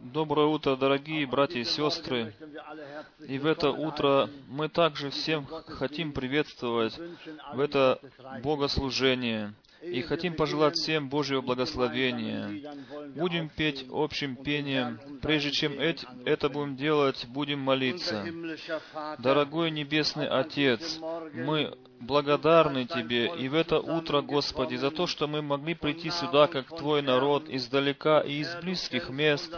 Доброе утро, дорогие братья и сестры. И в это утро мы также всем хотим приветствовать в это богослужение и хотим пожелать всем Божьего благословения. Будем петь общим пением. Прежде чем это будем делать, будем молиться. Дорогой Небесный Отец, мы благодарны Тебе и в это утро, Господи, за то, что мы могли прийти сюда, как Твой народ, издалека и из близких мест.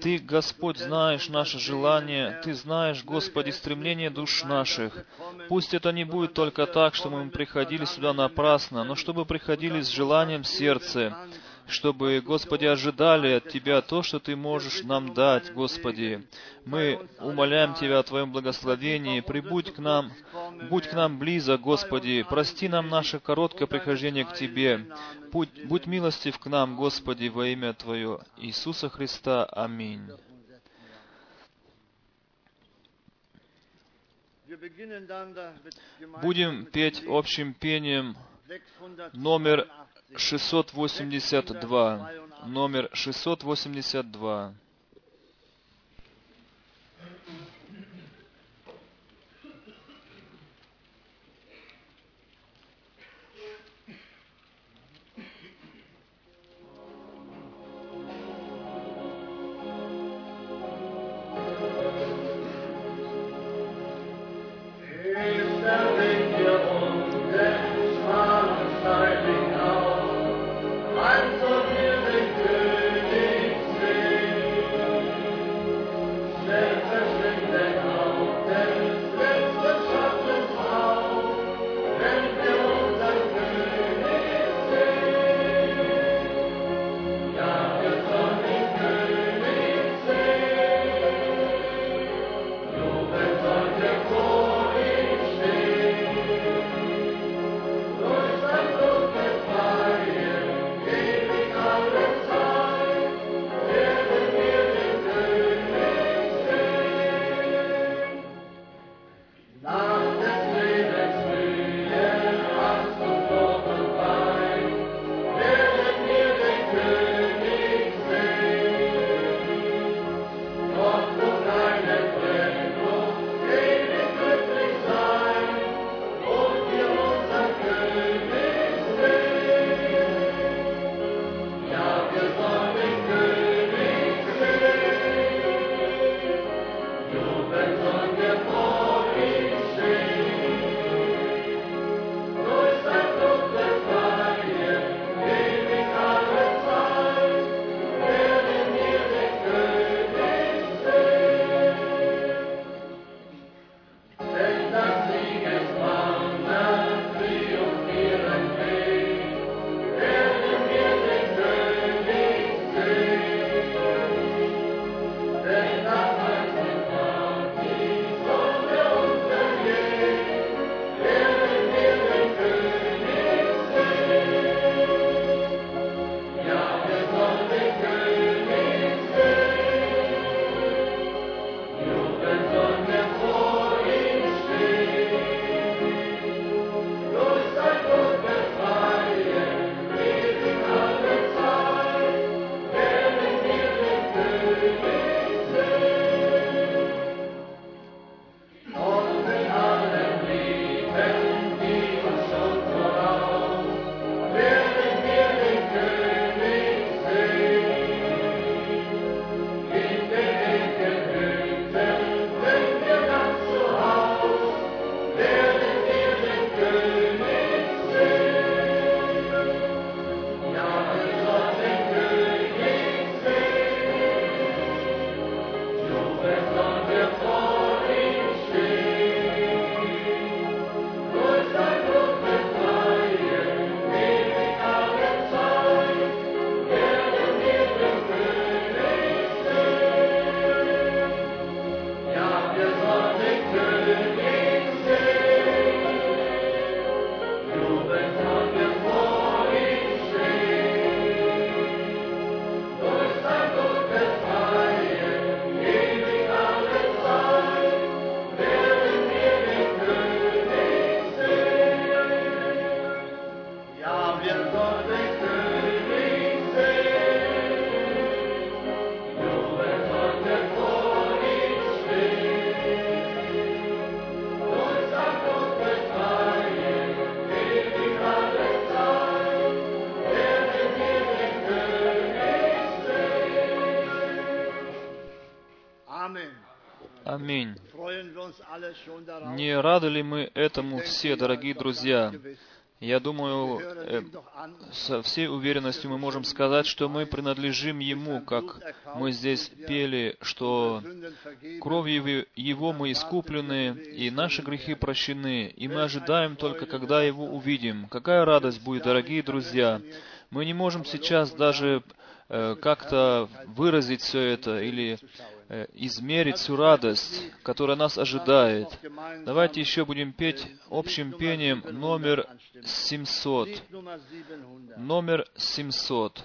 Ты, Господь, знаешь наше желание, Ты знаешь, Господи, стремление душ наших. Пусть это не будет только так, что мы приходили сюда напрасно, но чтобы приходили с желанием сердца, чтобы, Господи, ожидали от Тебя то, что Ты можешь нам дать, Господи. Мы умоляем Тебя о Твоем благословении, прибудь к нам, будь к нам близок, Господи, прости нам наше короткое прихождение к Тебе. Будь, будь милостив к нам, Господи, во имя Твое, Иисуса Христа. Аминь. Будем петь общим пением номер 682. Номер 682. Не рады ли мы этому все, дорогие друзья? Я думаю, э, со всей уверенностью мы можем сказать, что мы принадлежим Ему, как мы здесь пели, что кровью Его мы искуплены, и наши грехи прощены, и мы ожидаем только, когда Его увидим. Какая радость будет, дорогие друзья! Мы не можем сейчас даже э, как-то выразить все это или измерить всю радость, которая нас ожидает. Давайте еще будем петь общим пением номер 700. Номер 700.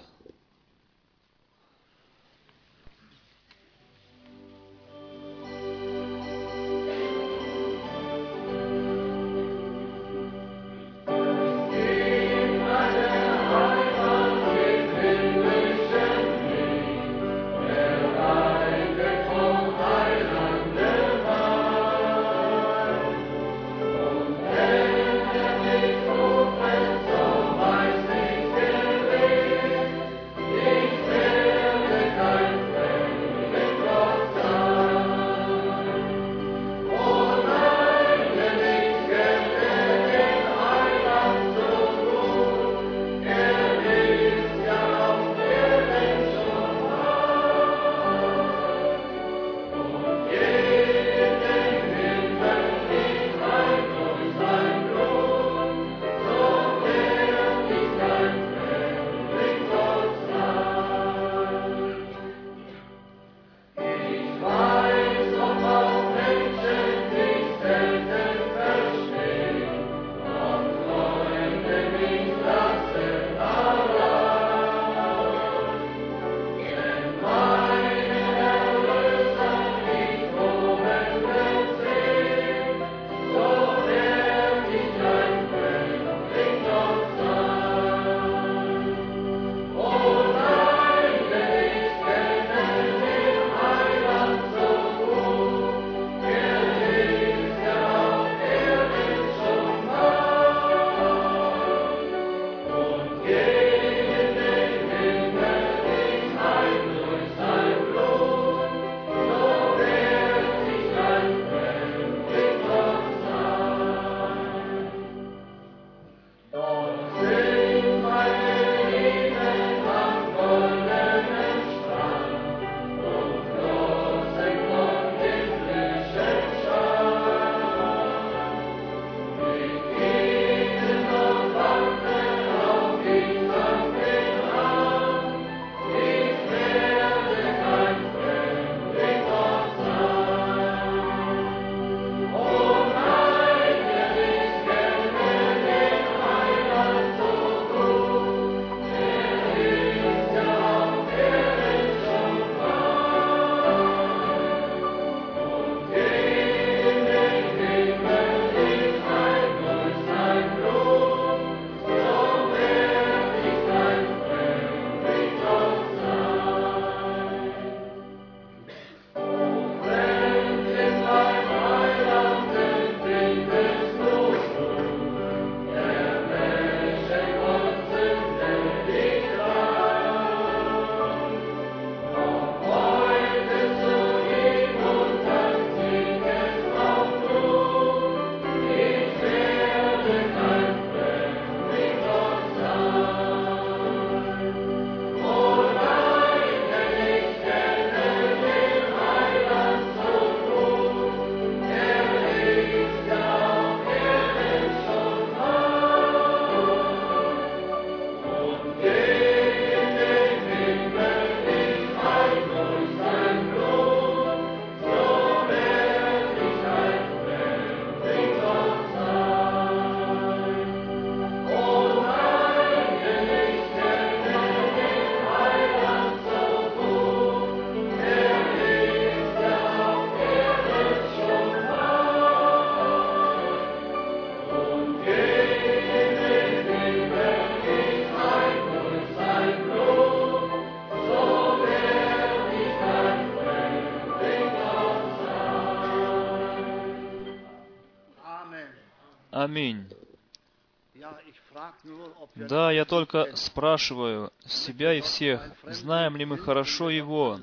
Только спрашиваю себя и всех, знаем ли мы хорошо Его,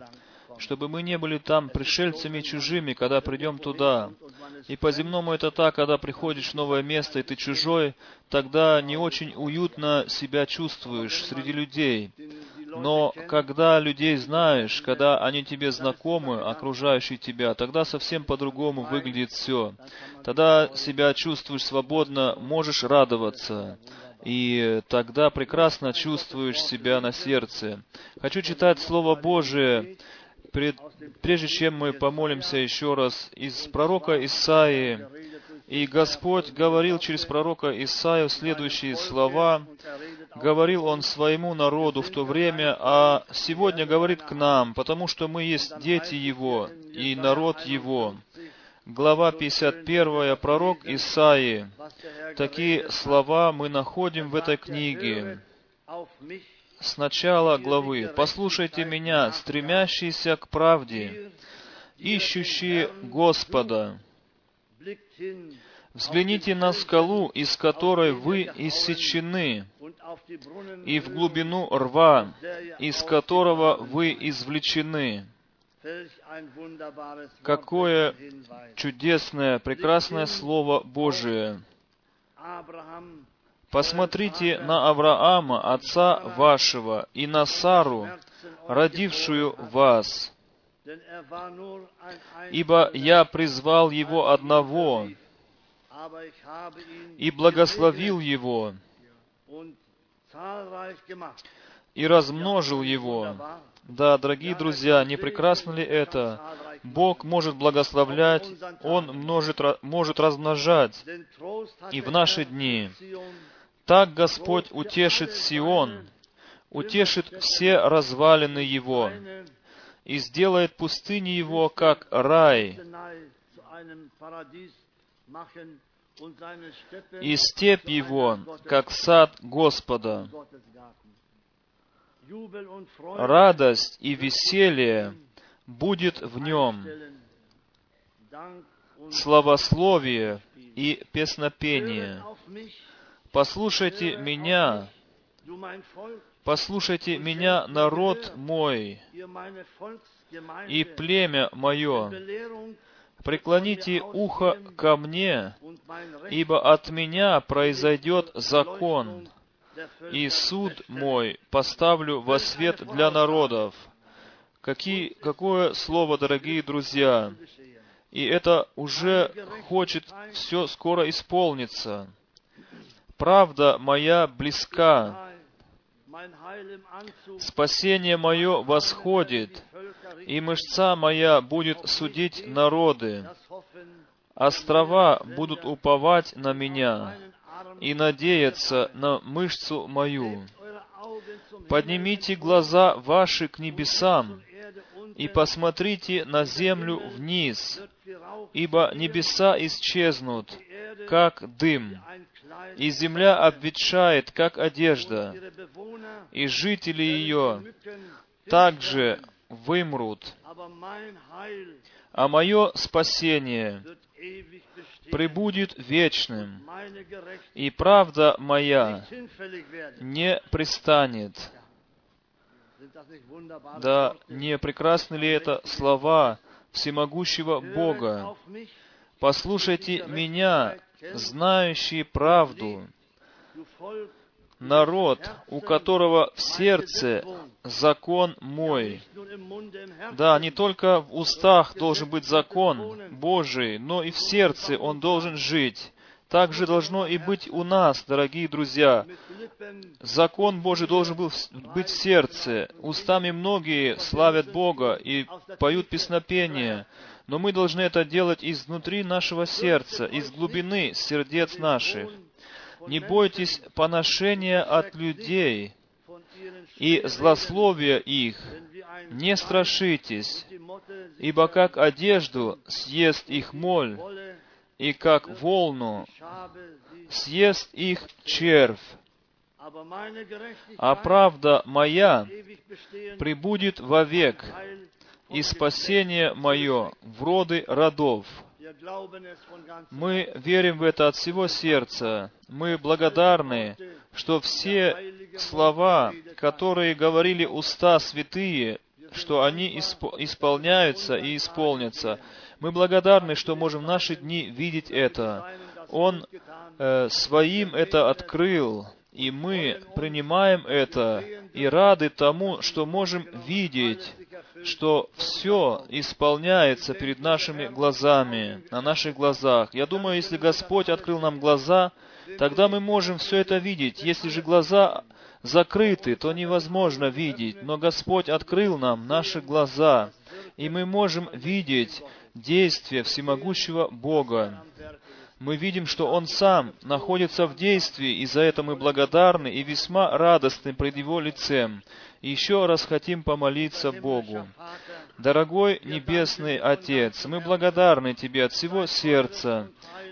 чтобы мы не были там пришельцами и чужими, когда придем туда. И по-земному это так, когда приходишь в новое место, и ты чужой, тогда не очень уютно себя чувствуешь среди людей. Но когда людей знаешь, когда они тебе знакомы, окружающие тебя, тогда совсем по-другому выглядит все. Тогда себя чувствуешь свободно, можешь радоваться. И тогда прекрасно чувствуешь себя на сердце. Хочу читать Слово Божие, пред, прежде чем мы помолимся еще раз, из пророка Исаии. И Господь говорил через пророка Исаию следующие слова. Говорил Он своему народу в то время, а сегодня говорит к нам, потому что мы есть дети Его и народ Его. Глава 51, пророк Исаии. Такие слова мы находим в этой книге. С начала главы. «Послушайте меня, стремящиеся к правде, ищущие Господа, Взгляните на скалу, из которой вы иссечены, и в глубину рва, из которого вы извлечены. Какое чудесное, прекрасное Слово Божие. Посмотрите на Авраама, отца вашего, и на Сару, родившую вас. Ибо я призвал его одного, и благословил его, и размножил его. Да, дорогие друзья, не прекрасно ли это? Бог может благословлять, Он множит, может размножать. И в наши дни так Господь утешит Сион, утешит все развалины его, и сделает пустыни его, как рай, и степь его, как сад Господа. Радость и веселье будет в нем, славословие и песнопение. Послушайте меня, послушайте меня, народ мой, и племя мое, преклоните ухо ко мне, ибо от меня произойдет закон, и суд мой поставлю во свет для народов. Какие, какое слово, дорогие друзья! И это уже хочет все скоро исполниться. Правда моя близка, Спасение мое восходит, и мышца моя будет судить народы. Острова будут уповать на меня и надеяться на мышцу мою. Поднимите глаза ваши к небесам и посмотрите на землю вниз, ибо небеса исчезнут, как дым, и земля обветшает, как одежда, и жители ее также вымрут. А мое спасение пребудет вечным, и правда моя не пристанет. Да не прекрасны ли это слова всемогущего Бога? Послушайте меня, знающие правду, народ, у которого в сердце закон мой. Да, не только в устах должен быть закон Божий, но и в сердце он должен жить. Так же должно и быть у нас, дорогие друзья. Закон Божий должен был быть в сердце. Устами многие славят Бога и поют песнопения. Но мы должны это делать изнутри нашего сердца, из глубины сердец наших. Не бойтесь поношения от людей и злословия их. Не страшитесь, ибо как одежду съест их моль, и как волну съест их червь. А правда моя прибудет вовек, и спасение мое в роды родов. Мы верим в это от всего сердца. Мы благодарны, что все слова, которые говорили уста святые, что они исполняются и исполнятся. Мы благодарны, что можем в наши дни видеть это. Он э, своим это открыл, и мы принимаем это и рады тому, что можем видеть, что все исполняется перед нашими глазами, на наших глазах. Я думаю, если Господь открыл нам глаза, тогда мы можем все это видеть. Если же глаза закрыты, то невозможно видеть. Но Господь открыл нам наши глаза, и мы можем видеть действие всемогущего Бога. Мы видим, что Он сам находится в действии, и за это мы благодарны и весьма радостны пред Его лицем. И еще раз хотим помолиться Богу. Дорогой Небесный Отец, мы благодарны Тебе от всего сердца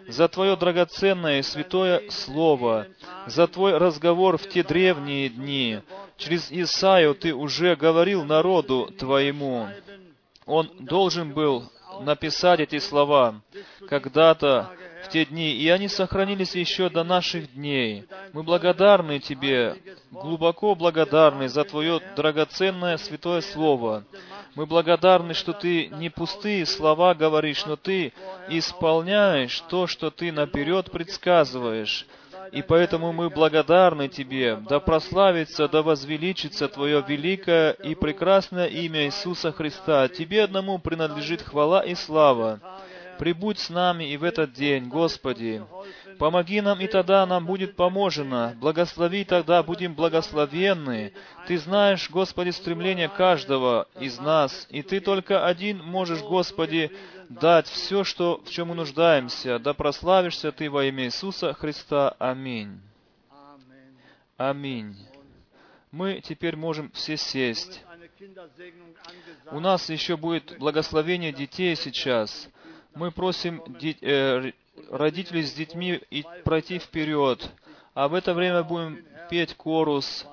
за Твое драгоценное и святое Слово, за Твой разговор в те древние дни. Через Исаию Ты уже говорил народу Твоему. Он должен был написать эти слова когда-то в те дни, и они сохранились еще до наших дней. Мы благодарны Тебе, глубоко благодарны за Твое драгоценное святое Слово. Мы благодарны, что Ты не пустые слова говоришь, но Ты исполняешь то, что Ты наперед предсказываешь. И поэтому мы благодарны Тебе. Да прославится, да возвеличится Твое великое и прекрасное имя Иисуса Христа. Тебе одному принадлежит хвала и слава. Прибудь с нами и в этот день, Господи. Помоги нам, и тогда нам будет поможено. Благослови, тогда будем благословенны. Ты знаешь, Господи, стремление каждого из нас, и Ты только один можешь, Господи, дать все, что, в чем мы нуждаемся. Да прославишься Ты во имя Иисуса Христа. Аминь. Аминь. Мы теперь можем все сесть. У нас еще будет благословение детей сейчас. Мы просим э, родителей с детьми и пройти вперед, а в это время будем петь корус.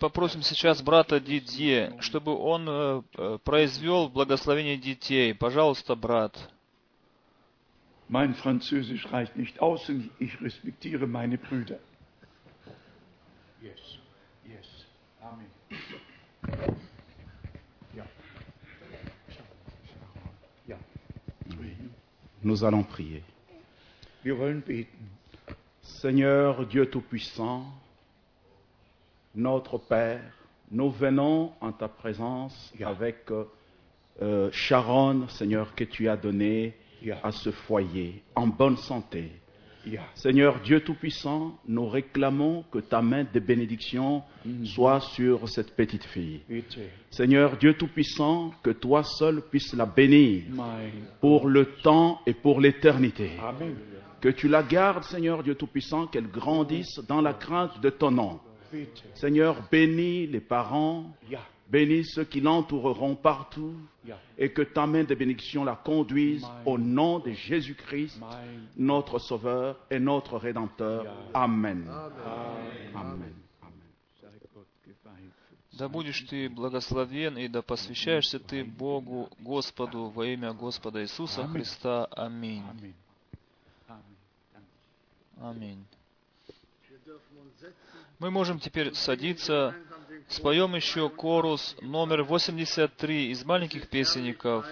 Попросим сейчас брата Дидье, чтобы он э, э, произвел благословение детей. Пожалуйста, брат. Mein Französisch reicht nicht aus und ich respektiere meine Brüder. Yes, yes, Amen. Ja. Ja. Nous allons prier. Wir wollen beten. Seigneur Dieu Tout-Puissant, notre Père, nous venons en ta présence yeah. avec euh, euh, Sharon, Seigneur, que tu as donné yeah. à ce foyer en bonne santé. Yeah. Seigneur Dieu Tout-Puissant, nous réclamons que ta main de bénédiction mm. soit sur cette petite fille. Seigneur Dieu Tout-Puissant, que toi seul puisses la bénir pour le temps et pour l'éternité. Que tu la gardes, Seigneur Dieu Tout-Puissant, qu'elle grandisse dans la crainte de ton nom. Seigneur, bénis les parents, bénis ceux qui l'entoureront partout, et que ta main de bénédiction la conduise au nom de Jésus-Christ, notre Sauveur et notre Rédempteur. Amen. Amen. Да будешь ты благословен и да посвящаешься ты Богу, Господу, во имя Господа Иисуса Христа. Аминь. Аминь. Мы можем теперь садиться, споем еще корус номер 83 из маленьких песенников.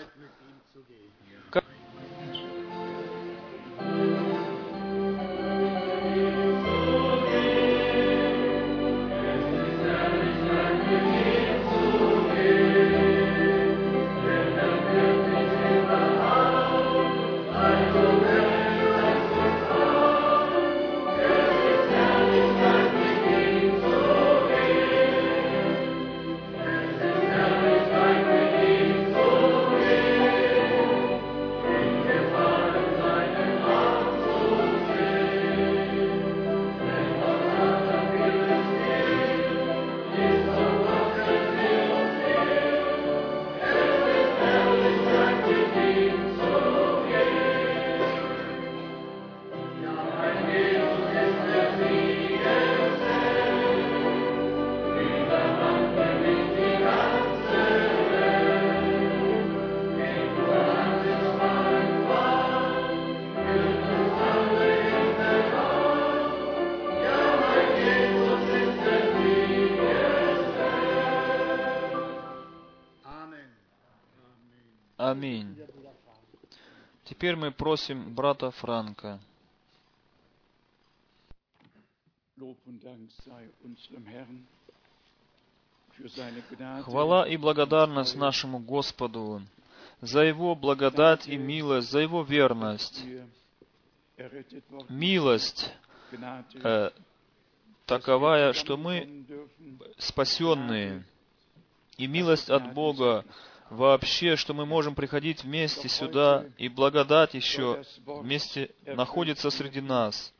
Теперь мы просим брата Франка. Хвала и благодарность нашему Господу за Его благодать и милость, за Его верность. Милость э, таковая, что мы спасенные. И милость от Бога вообще, что мы можем приходить вместе сюда, и благодать еще вместе находится среди нас.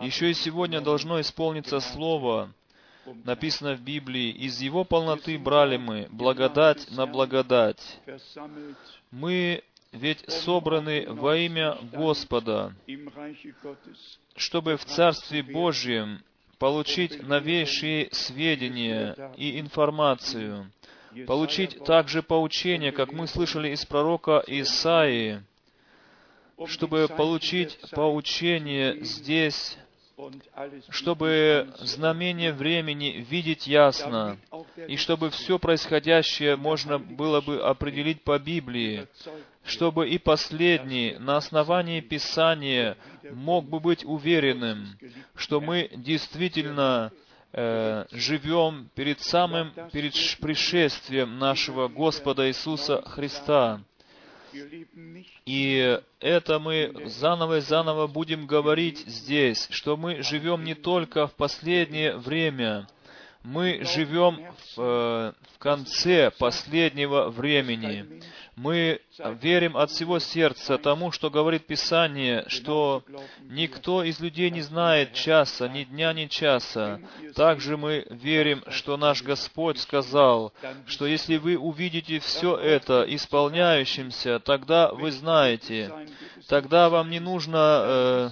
Еще и сегодня должно исполниться Слово, написано в Библии, «Из Его полноты брали мы благодать на благодать». Мы ведь собраны во имя Господа, чтобы в Царстве Божьем получить новейшие сведения и информацию, получить также поучение, как мы слышали из пророка Исаии, чтобы получить поучение здесь, чтобы знамение времени видеть ясно, и чтобы все происходящее можно было бы определить по Библии, чтобы и последний на основании Писания мог бы быть уверенным, что мы действительно э, живем перед самым, перед пришествием нашего Господа Иисуса Христа. И это мы заново и заново будем говорить здесь, что мы живем не только в последнее время, мы живем в, э, в конце последнего времени. Мы верим от всего сердца тому, что говорит Писание, что никто из людей не знает часа, ни дня, ни часа. Также мы верим, что наш Господь сказал, что если вы увидите все это исполняющимся, тогда вы знаете, тогда вам не нужно э,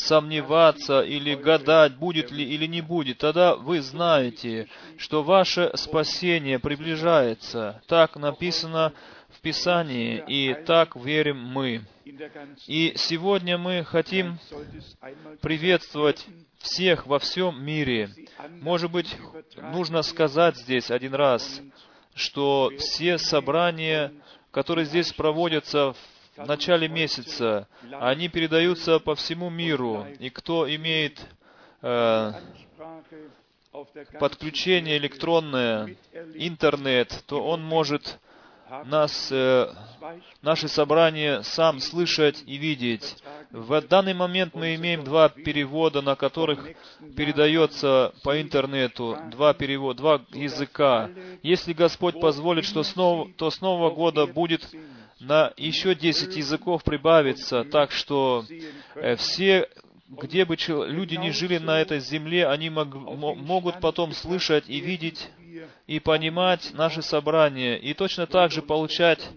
сомневаться или гадать, будет ли или не будет, тогда вы знаете, что ваше спасение приближается. Так написано в Писании, и так верим мы. И сегодня мы хотим приветствовать всех во всем мире. Может быть, нужно сказать здесь один раз, что все собрания, которые здесь проводятся в начале месяца, они передаются по всему миру. И кто имеет э, подключение электронное, интернет, то он может нас, э, наши собрания сам слышать и видеть. В данный момент мы имеем два перевода, на которых передается по интернету, два перевода, два языка. Если Господь позволит, что снова, то с Нового года будет на еще 10 языков прибавиться, так что э, все где бы люди не жили на этой земле, они мог, могут потом слышать и видеть и понимать наши собрания, и точно так же получать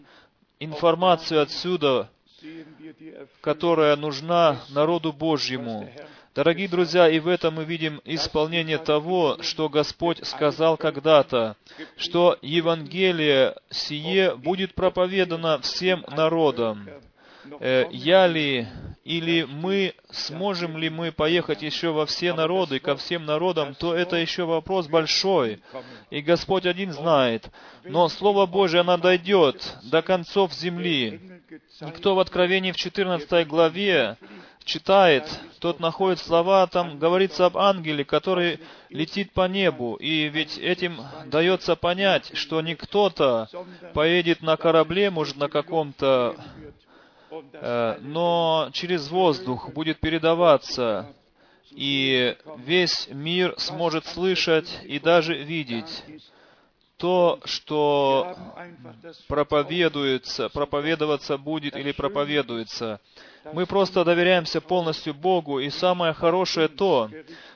информацию отсюда, которая нужна народу Божьему. Дорогие друзья, и в этом мы видим исполнение того, что Господь сказал когда-то, что Евангелие сие будет проповедано всем народам. Э, я ли или мы, сможем ли мы поехать еще во все народы, ко всем народам, то это еще вопрос большой. И Господь один знает. Но Слово Божие, оно дойдет до концов земли. Никто в Откровении в 14 главе читает, тот находит слова, там говорится об ангеле, который летит по небу. И ведь этим дается понять, что не кто-то поедет на корабле, может, на каком-то, но через воздух будет передаваться, и весь мир сможет слышать и даже видеть то, что проповедуется, проповедоваться будет или проповедуется. Мы просто доверяемся полностью Богу, и самое хорошее то,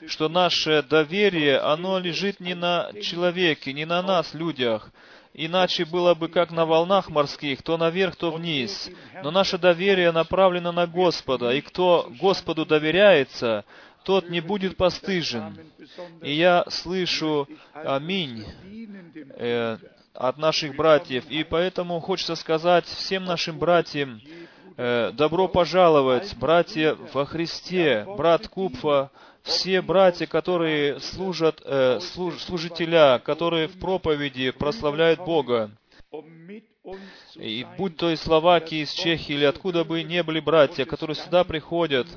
что наше доверие, оно лежит не на человеке, не на нас, людях, Иначе было бы как на волнах морских, то наверх, то вниз. Но наше доверие направлено на Господа, и кто Господу доверяется, тот не будет постыжен. И я слышу аминь э, от наших братьев. И поэтому хочется сказать всем нашим братьям, э, добро пожаловать, братья во Христе, брат Купфа, все братья, которые служат, э, служ, служителя, которые в проповеди прославляют Бога. И будь то из Словакии, из Чехии или откуда бы не были братья, которые сюда приходят,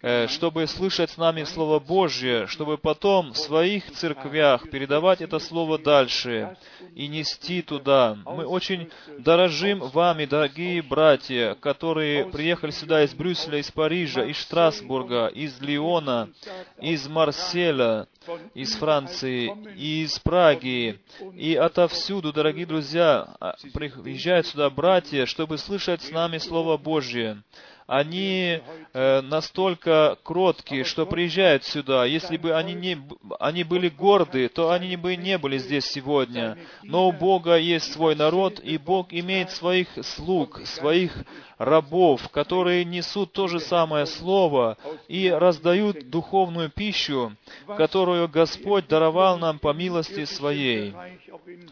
э, чтобы слышать с нами Слово Божье, чтобы потом в своих церквях передавать это Слово дальше и нести туда. Мы очень дорожим вами, дорогие братья, которые приехали сюда из Брюсселя, из Парижа, из Штрасбурга, из Лиона, из Марселя, из Франции, из Праги и отовсюду, дорогие друзья, а, приезжают сюда братья, чтобы слышать с нами Слово Божье они э, настолько кроткие, что приезжают сюда. Если бы они, не, они были горды, то они бы не были здесь сегодня. Но у Бога есть свой народ, и Бог имеет своих слуг, своих рабов, которые несут то же самое слово и раздают духовную пищу, которую Господь даровал нам по милости своей.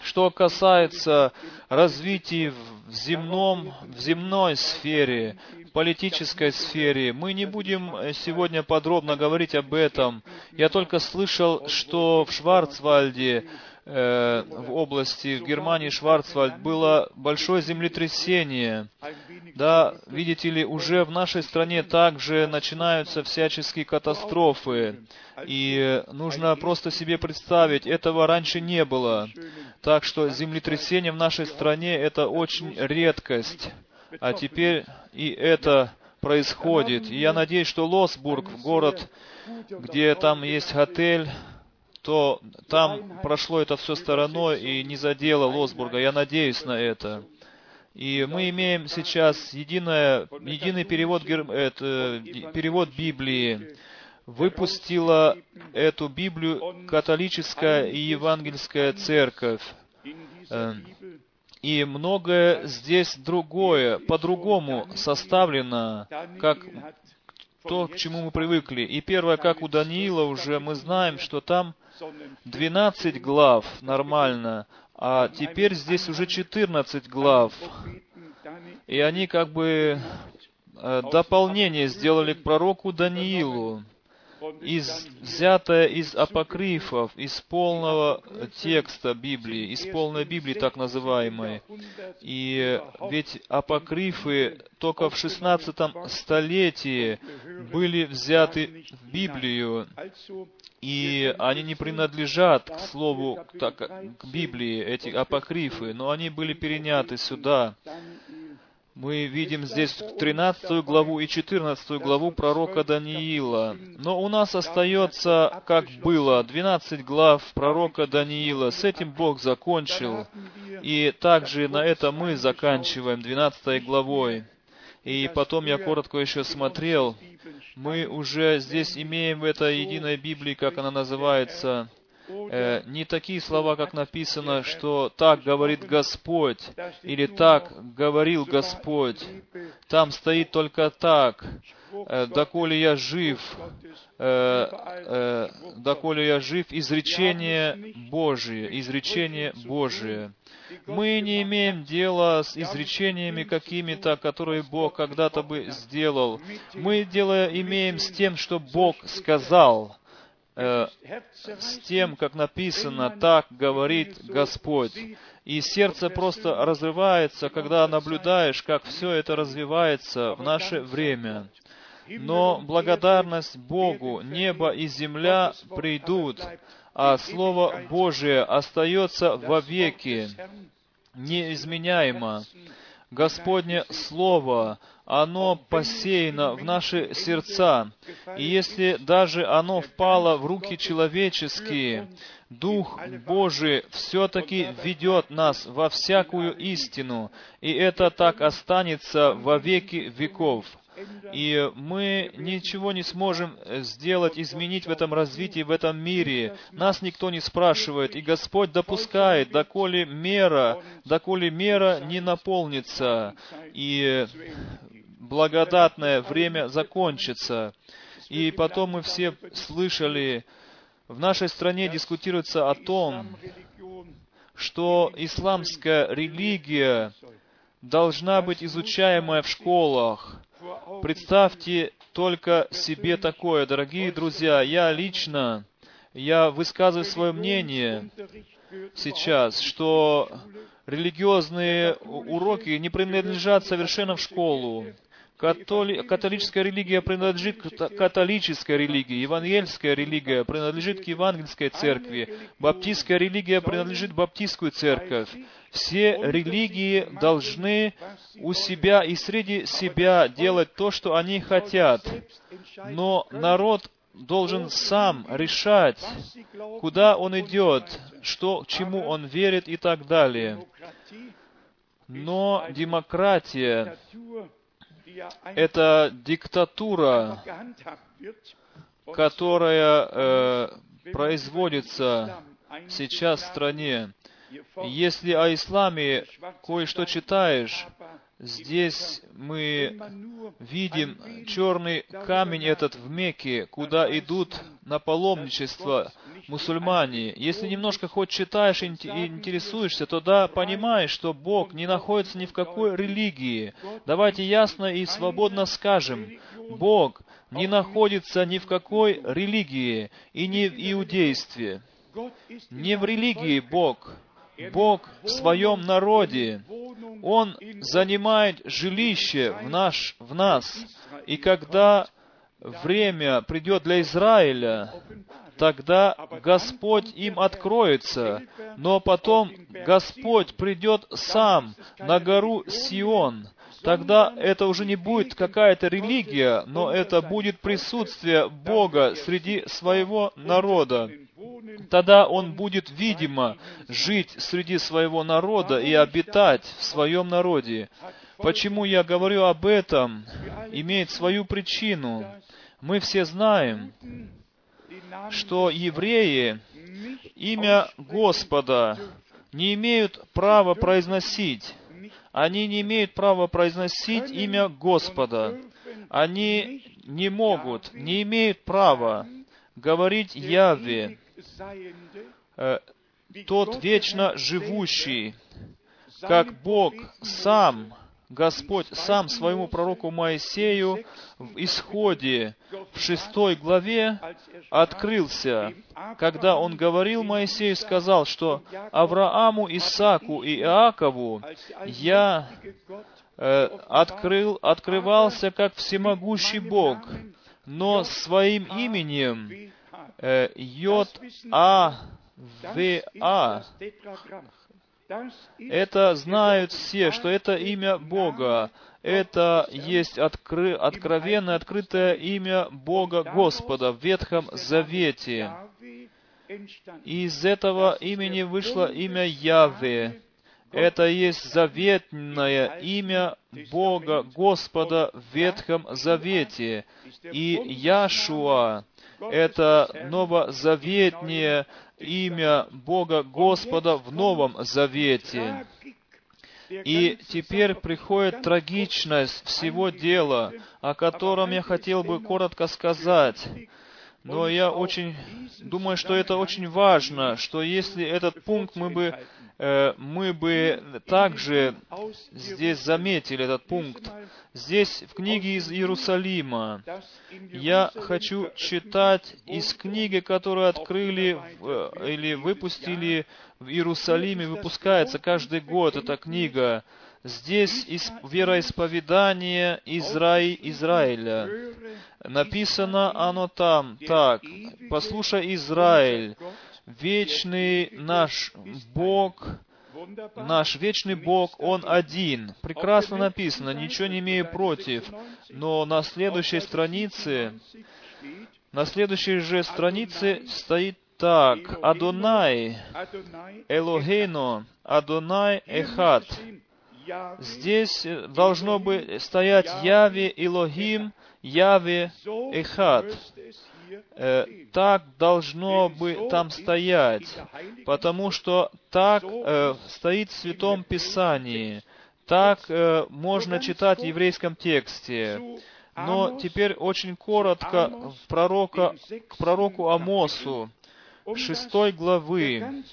Что касается развития в земном, в земной сфере, политической сфере. Мы не будем э, сегодня подробно говорить об этом. Я только слышал, что в Шварцвальде, э, в области, в Германии Шварцвальд, было большое землетрясение. Да, видите ли, уже в нашей стране также начинаются всяческие катастрофы. И нужно просто себе представить, этого раньше не было. Так что землетрясение в нашей стране – это очень редкость. А теперь и это происходит. И я надеюсь, что Лосбург, город, где там есть отель, то там прошло это все стороной и не задело Лосбурга. Я надеюсь на это. И мы имеем сейчас единое, единый перевод, это, перевод Библии. Выпустила эту Библию католическая и евангельская церковь. И многое здесь другое, по-другому составлено, как то, к чему мы привыкли. И первое, как у Даниила уже, мы знаем, что там 12 глав нормально, а теперь здесь уже 14 глав. И они как бы э, дополнение сделали к пророку Даниилу из, взятое из апокрифов, из полного текста Библии, из полной Библии так называемой. И ведь апокрифы только в 16 столетии были взяты в Библию, и они не принадлежат к слову, так, к Библии, эти апокрифы, но они были переняты сюда мы видим здесь 13 главу и 14 главу пророка Даниила. Но у нас остается, как было, 12 глав пророка Даниила. С этим Бог закончил. И также на это мы заканчиваем 12 главой. И потом я коротко еще смотрел. Мы уже здесь имеем в этой единой Библии, как она называется, э, не такие слова, как написано, что так говорит Господь, или так говорил Господь. Там стоит только так. э, доколе я жив, э, доколе я жив, изречение Божие, изречение Божие. Мы не имеем дела с изречениями какими-то, которые Бог когда-то бы сделал. Мы дело имеем с тем, что Бог сказал, э, с тем, как написано, так говорит Господь. И сердце просто разрывается, когда наблюдаешь, как все это развивается в наше время. Но благодарность Богу, небо и земля придут, а Слово Божие остается вовеки, неизменяемо. Господне Слово, оно посеяно в наши сердца, и если даже оно впало в руки человеческие, Дух Божий все-таки ведет нас во всякую истину, и это так останется во веки веков. И мы ничего не сможем сделать, изменить в этом развитии, в этом мире. Нас никто не спрашивает, и Господь допускает, доколе мера, доколе мера не наполнится, и благодатное время закончится. И потом мы все слышали, в нашей стране дискутируется о том, что исламская религия должна быть изучаемая в школах. Представьте только себе такое, дорогие друзья, я лично, я высказываю свое мнение сейчас, что религиозные уроки не принадлежат совершенно в школу. Католи... Католическая религия принадлежит к католической религии, евангельская религия принадлежит к евангельской церкви, баптистская религия принадлежит баптистскую церковь. Все религии должны у себя и среди себя делать то, что они хотят. Но народ должен сам решать, куда он идет, что, чему он верит и так далее. Но демократия это диктатура, которая э, производится сейчас в стране. Если о исламе кое-что читаешь, здесь мы видим черный камень этот в Мекке, куда идут на паломничество мусульмане. Если немножко хоть читаешь и интересуешься, то да, понимаешь, что Бог не находится ни в какой религии. Давайте ясно и свободно скажем, Бог не находится ни в какой религии и не в иудействе. Не в религии Бог. Бог в своем народе. Он занимает жилище в, наш, в нас. И когда время придет для Израиля, тогда Господь им откроется, но потом Господь придет сам на гору Сион. Тогда это уже не будет какая-то религия, но это будет присутствие Бога среди своего народа. Тогда Он будет, видимо, жить среди своего народа и обитать в своем народе. Почему я говорю об этом? Имеет свою причину. Мы все знаем, что евреи имя Господа не имеют права произносить. Они не имеют права произносить имя Господа. Они не могут, не имеют права говорить Яве, э, тот вечно живущий, как Бог сам Господь сам своему пророку Моисею в Исходе, в шестой главе, открылся, когда он говорил Моисею, сказал, что Аврааму, Исааку и Иакову я э, открыл, открывался как всемогущий Бог, но своим именем э, Йод А В А это знают все, что это имя Бога. Это есть откры, откровенное, открытое имя Бога Господа в Ветхом Завете. из этого имени вышло имя Яве. Это есть заветное имя Бога Господа в Ветхом Завете. И Яшуа — это новозаветнее имя Бога Господа в Новом Завете. И теперь приходит трагичность всего дела, о котором я хотел бы коротко сказать. Но я очень думаю, что это очень важно, что если этот пункт мы бы мы бы также здесь заметили этот пункт. Здесь в книге из Иерусалима я хочу читать из книги, которую открыли э, или выпустили в Иерусалиме, выпускается каждый год эта книга. Здесь из вероисповедание Израи, Израиля. Написано оно там так. «Послушай, Израиль, вечный наш Бог, наш вечный Бог, Он один. Прекрасно написано, ничего не имею против. Но на следующей странице, на следующей же странице стоит так. Адонай, Элогейно, Адонай Эхат. Здесь должно бы стоять Яви Илохим, Яви Эхат. Э, так должно бы там стоять, потому что так э, стоит в Святом Писании, так э, можно читать в еврейском тексте. Но теперь очень коротко пророка, к пророку Амосу, шестой главы,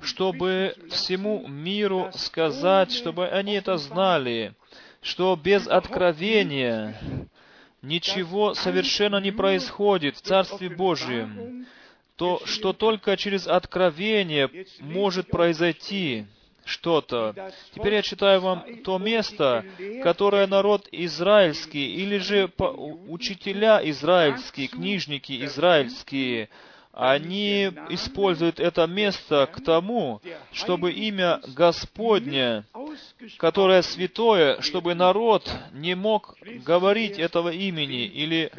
чтобы всему миру сказать, чтобы они это знали, что без откровения ничего совершенно не происходит в Царстве Божьем, то что только через откровение может произойти что-то. Теперь я читаю вам то место, которое народ израильский, или же учителя израильские, книжники израильские, они используют это место к тому, чтобы имя Господне, которое святое, чтобы народ не мог говорить этого имени или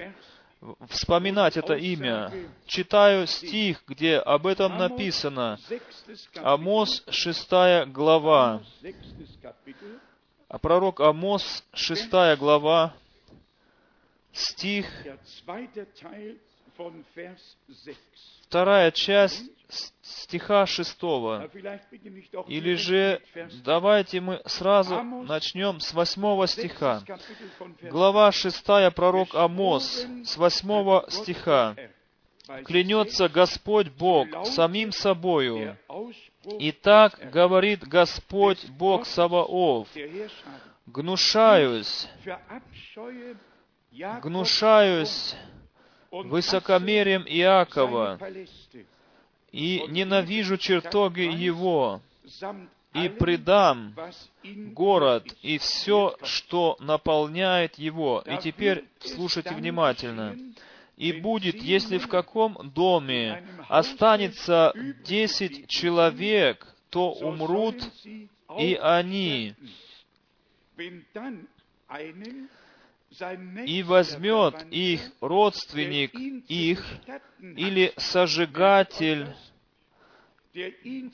вспоминать это имя. Читаю стих, где об этом написано. Амос, шестая глава. А пророк Амос, шестая глава, стих вторая часть стиха шестого. Или же давайте мы сразу начнем с восьмого стиха. Глава шестая, пророк Амос, с восьмого стиха. «Клянется Господь Бог самим собою, и так говорит Господь Бог Саваоф, гнушаюсь, гнушаюсь высокомерием Иакова, и ненавижу чертоги его, и предам город и все, что наполняет его. И теперь слушайте внимательно. И будет, если в каком доме останется десять человек, то умрут и они и возьмет их родственник их или сожигатель,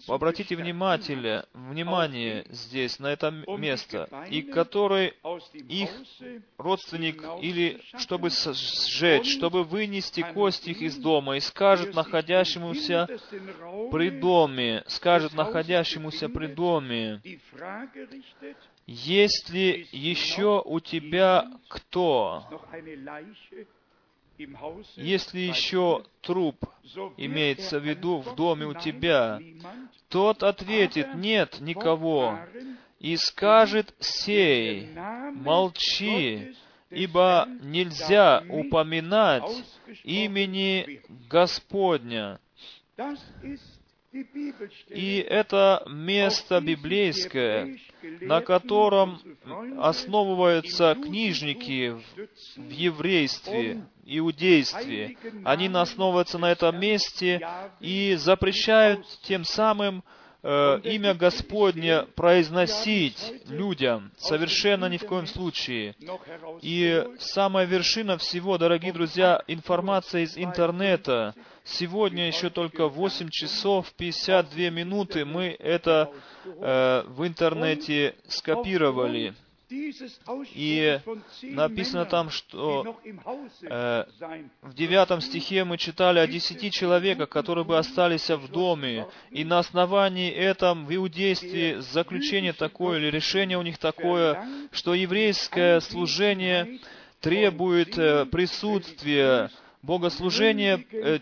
Обратите внимание, внимание здесь, на это место, и который их родственник, или чтобы сжечь, чтобы вынести кости их из дома, и скажет находящемуся при доме, скажет находящемуся при доме, есть ли еще у тебя кто? Если еще труп имеется в виду в доме у тебя, тот ответит, нет никого, и скажет сей, молчи, ибо нельзя упоминать имени Господня. И это место библейское, на котором основываются книжники в еврействе, иудействе. Они основываются на этом месте и запрещают тем самым э, имя Господне произносить людям, совершенно ни в коем случае. И самая вершина всего, дорогие друзья, информация из интернета. Сегодня еще только 8 часов 52 минуты мы это э, в интернете скопировали. И написано там, что э, в девятом стихе мы читали о десяти человеках, которые бы остались в доме. И на основании этом в иудействе заключение такое или решение у них такое, что еврейское служение требует э, присутствия, богослужение э,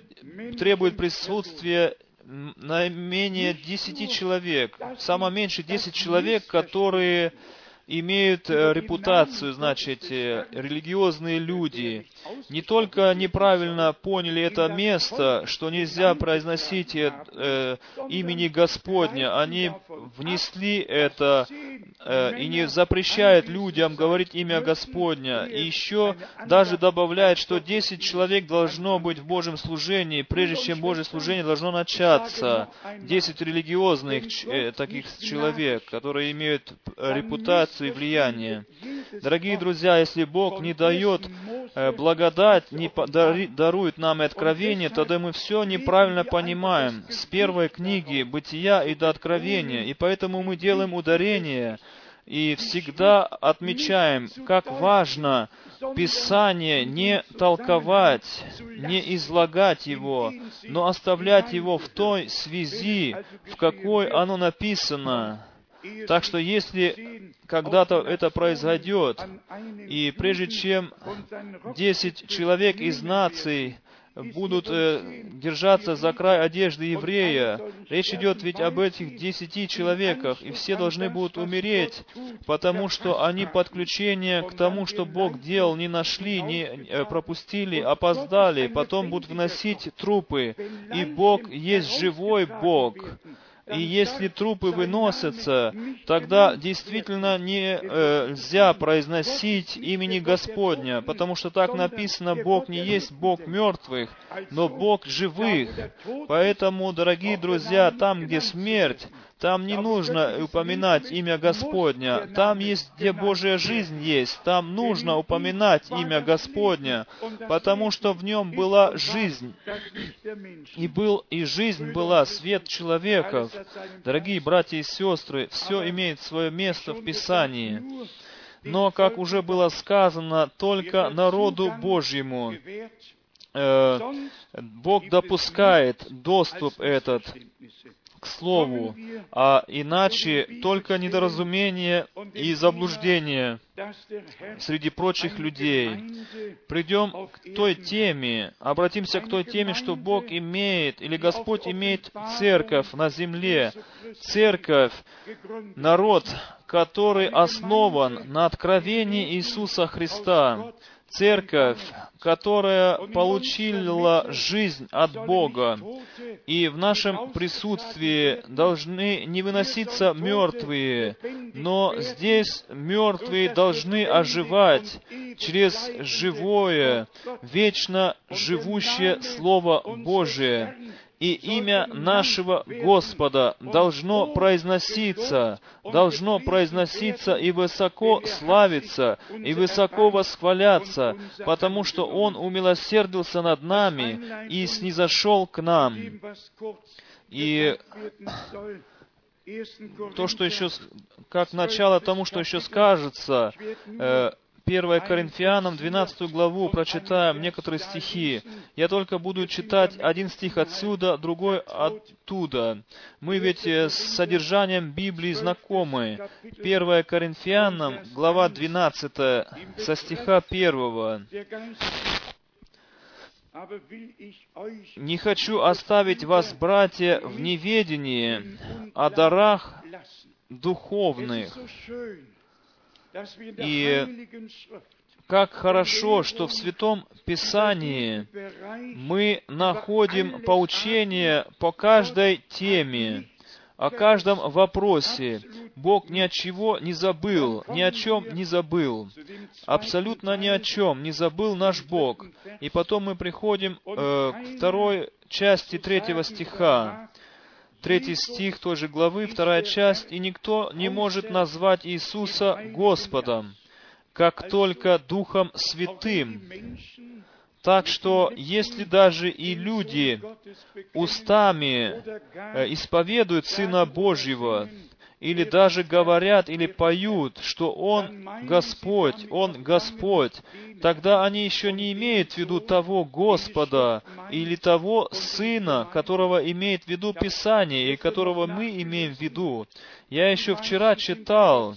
требует присутствия наименее десяти человек, самое меньше десять человек, которые имеют э, репутацию, значит, э, религиозные люди, не только неправильно поняли это место, что нельзя произносить э, имени Господня, они внесли это э, и не запрещают людям говорить имя Господня. И еще даже добавляет, что 10 человек должно быть в Божьем служении, прежде чем Божье служение должно начаться. 10 религиозных э, таких человек, которые имеют репутацию и влияние. Дорогие друзья, если Бог не дает э, благодать, не дарует нам откровение, тогда мы все неправильно понимаем. С первой книги Бытия и до Откровения. И поэтому мы делаем ударение и всегда отмечаем, как важно Писание не толковать, не излагать его, но оставлять его в той связи, в какой оно написано. Так что если когда-то это произойдет, и прежде чем десять человек из наций будут э, держаться за край одежды еврея. Речь идет ведь об этих десяти человеках, и все должны будут умереть, потому что они подключение к тому, что Бог делал, не нашли, не э, пропустили, опоздали, потом будут вносить трупы. И Бог есть живой Бог. И если трупы выносятся, тогда действительно нельзя э, произносить имени Господня, потому что так написано, Бог не есть Бог мертвых, но Бог живых. Поэтому, дорогие друзья, там, где смерть, там не нужно упоминать имя Господня. Там есть, где Божья жизнь есть. Там нужно упоминать имя Господня, потому что в нем была жизнь. И, был, и жизнь была свет человеков. Дорогие братья и сестры, все имеет свое место в Писании. Но, как уже было сказано, только народу Божьему э, Бог допускает доступ этот к Слову, а иначе только недоразумение и заблуждение среди прочих людей. Придем к той теме, обратимся к той теме, что Бог имеет, или Господь имеет церковь на земле. Церковь, народ, который основан на откровении Иисуса Христа церковь, которая получила жизнь от Бога. И в нашем присутствии должны не выноситься мертвые, но здесь мертвые должны оживать через живое, вечно живущее Слово Божие и имя нашего Господа должно произноситься, должно произноситься и высоко славиться, и высоко восхваляться, потому что Он умилосердился над нами и снизошел к нам. И то, что еще, как начало тому, что еще скажется, э, 1 Коринфянам 12 главу прочитаем некоторые стихи. Я только буду читать один стих отсюда, другой оттуда. Мы ведь э, с содержанием Библии знакомы. 1 Коринфянам, глава 12, со стиха 1. «Не хочу оставить вас, братья, в неведении о дарах духовных, и как хорошо, что в Святом Писании мы находим поучение по каждой теме, о каждом вопросе. Бог ни от чего не забыл, ни о чем не забыл. Абсолютно ни о чем не забыл наш Бог. И потом мы приходим э, к второй части третьего стиха. Третий стих той же главы, вторая часть, «И никто не может назвать Иисуса Господом, как только Духом Святым». Так что, если даже и люди устами э, исповедуют Сына Божьего, или даже говорят или поют, что Он Господь, Он Господь, тогда они еще не имеют в виду того Господа или того Сына, которого имеет в виду Писание и которого мы имеем в виду. Я еще вчера читал,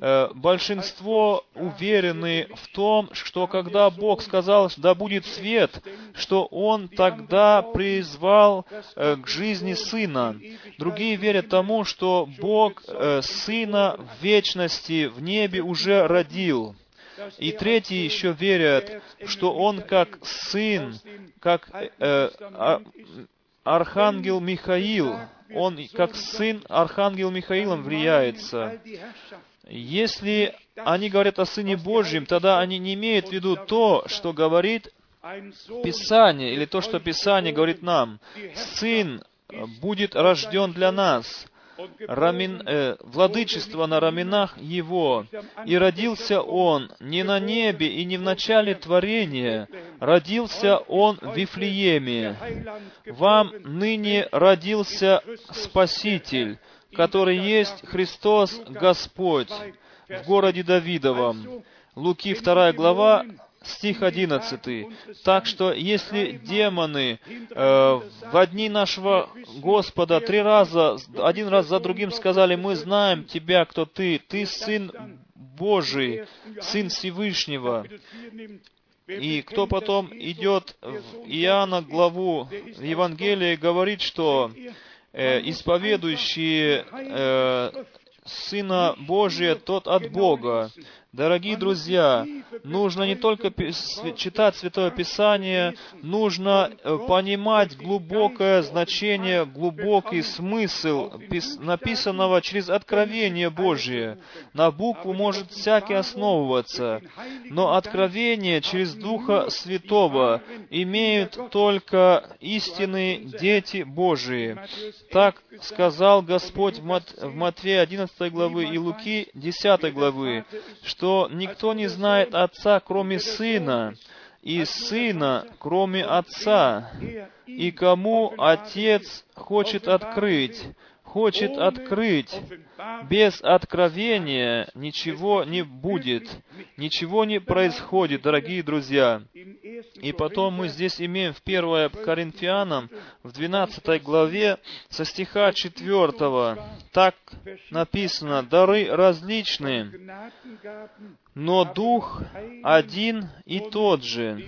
э, большинство уверены в том, что когда Бог сказал, да будет свет, что Он тогда призвал э, к жизни Сына. Другие верят тому, что Бог э, Сына в вечности, в небе уже родил. И третьи еще верят, что Он как Сын, как э, а, Архангел Михаил, он как сын Архангел Михаилом влияется. Если они говорят о Сыне Божьем, тогда они не имеют в виду то, что говорит Писание, или то, что Писание говорит нам. Сын будет рожден для нас рамен, э, владычество на раменах Его. И родился Он не на небе и не в начале творения, родился Он в Вифлееме. Вам ныне родился Спаситель, который есть Христос Господь в городе Давидовом. Луки 2 глава, стих 11. Так что, если демоны э, в дни нашего Господа три раза, один раз за другим сказали, мы знаем Тебя, кто Ты, Ты Сын Божий, Сын Всевышнего, и кто потом идет в Иоанна главу Евангелия и говорит, что э, исповедующие э, Сына Божия, тот от Бога. Дорогие друзья, нужно не только читать Святое Писание, нужно э, понимать глубокое значение, глубокий смысл написанного через откровение Божие. На букву может всякий основываться, но откровение через Духа Святого имеют только истинные дети Божии. Так сказал Господь в Матвея 11 главы и Луки 10 главы, что что никто не знает Отца, кроме Сына, и Сына, кроме Отца, и кому Отец хочет открыть, хочет открыть. Без откровения ничего не будет, ничего не происходит, дорогие друзья. И потом мы здесь имеем в 1 Коринфянам, в 12 главе, со стиха 4, так написано, «Дары различные, но Дух один и тот же».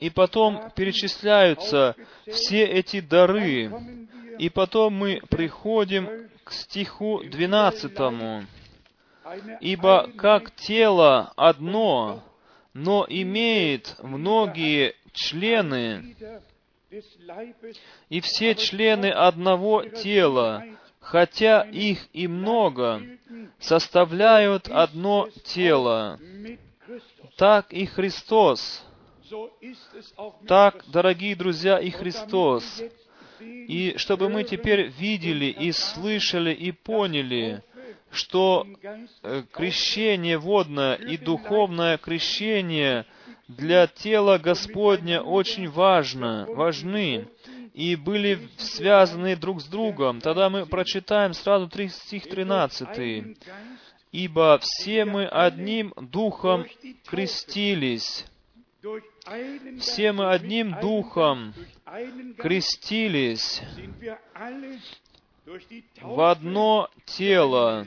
И потом перечисляются все эти дары. И потом мы приходим к стиху 12. «Ибо как тело одно, но имеет многие члены, и все члены одного тела, хотя их и много, составляют одно тело. Так и Христос. Так, дорогие друзья, и Христос. И чтобы мы теперь видели и слышали и поняли, что э, крещение водное и духовное крещение для тела Господня очень важно, важны и были связаны друг с другом. Тогда мы прочитаем сразу стих 13. «Ибо все мы одним духом крестились, все мы одним духом крестились в одно тело.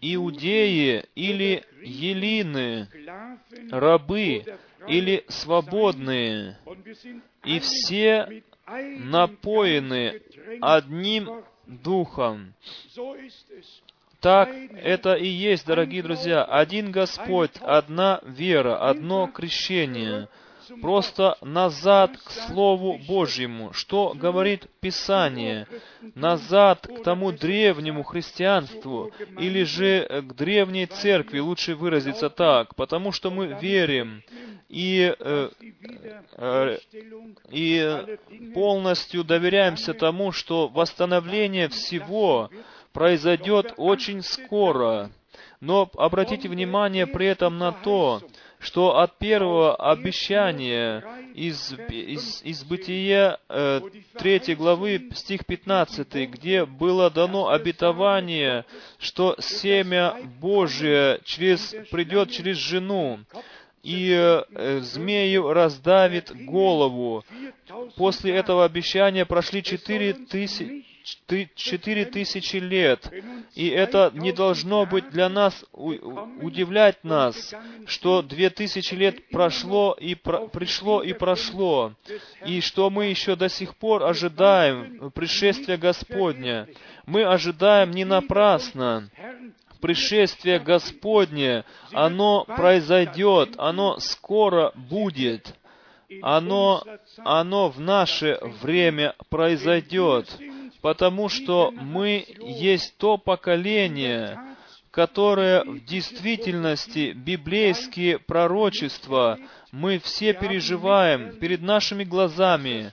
Иудеи или елины, рабы или свободные, и все напоены одним духом. Так это и есть, дорогие друзья, один Господь, одна вера, одно крещение. Просто назад к Слову Божьему. Что говорит Писание? Назад к тому древнему христианству, или же к древней церкви, лучше выразиться так, потому что мы верим и, э, э, и полностью доверяемся тому, что восстановление всего произойдет очень скоро. Но обратите внимание при этом на то, что от первого обещания из, из, из Бытия э, 3 главы, стих 15, где было дано обетование, что семя Божие через, придет через жену, и э, змею раздавит голову. После этого обещания прошли четыре тысячи четыре тысячи лет. И это не должно быть для нас, удивлять нас, что две тысячи лет прошло и про, пришло и прошло, и что мы еще до сих пор ожидаем пришествия Господня. Мы ожидаем не напрасно. Пришествие Господне, оно произойдет, оно скоро будет, оно, оно в наше время произойдет, потому что мы есть то поколение, которое в действительности библейские пророчества мы все переживаем перед нашими глазами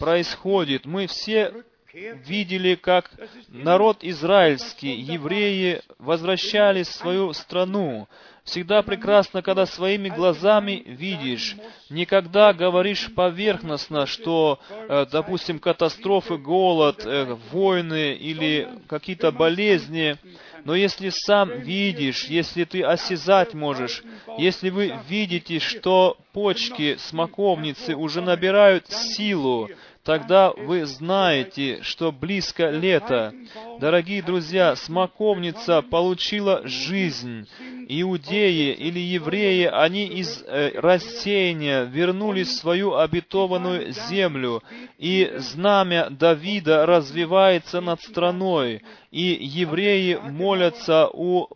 происходит. Мы все видели, как народ израильский, евреи возвращались в свою страну. Всегда прекрасно, когда своими глазами видишь. Никогда говоришь поверхностно, что, э, допустим, катастрофы, голод, э, войны или какие-то болезни. Но если сам видишь, если ты осязать можешь, если вы видите, что почки смоковницы уже набирают силу, тогда вы знаете, что близко лето. Дорогие друзья, смоковница получила жизнь. Иудеи или евреи, они из э, рассеяния вернулись в свою обетованную землю, и знамя Давида развивается над страной и евреи молятся у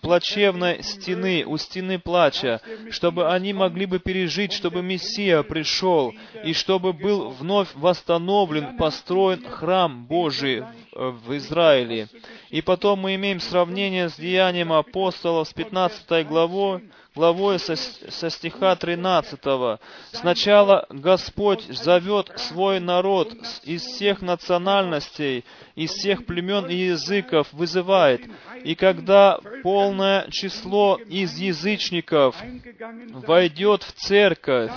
плачевной стены, у стены плача, чтобы они могли бы пережить, чтобы Мессия пришел, и чтобы был вновь восстановлен, построен храм Божий в Израиле. И потом мы имеем сравнение с деянием апостолов с 15 главой, главой со, со стиха 13. Сначала Господь зовет свой народ из всех национальностей, из всех племен и языков вызывает. И когда полное число из язычников войдет в церковь,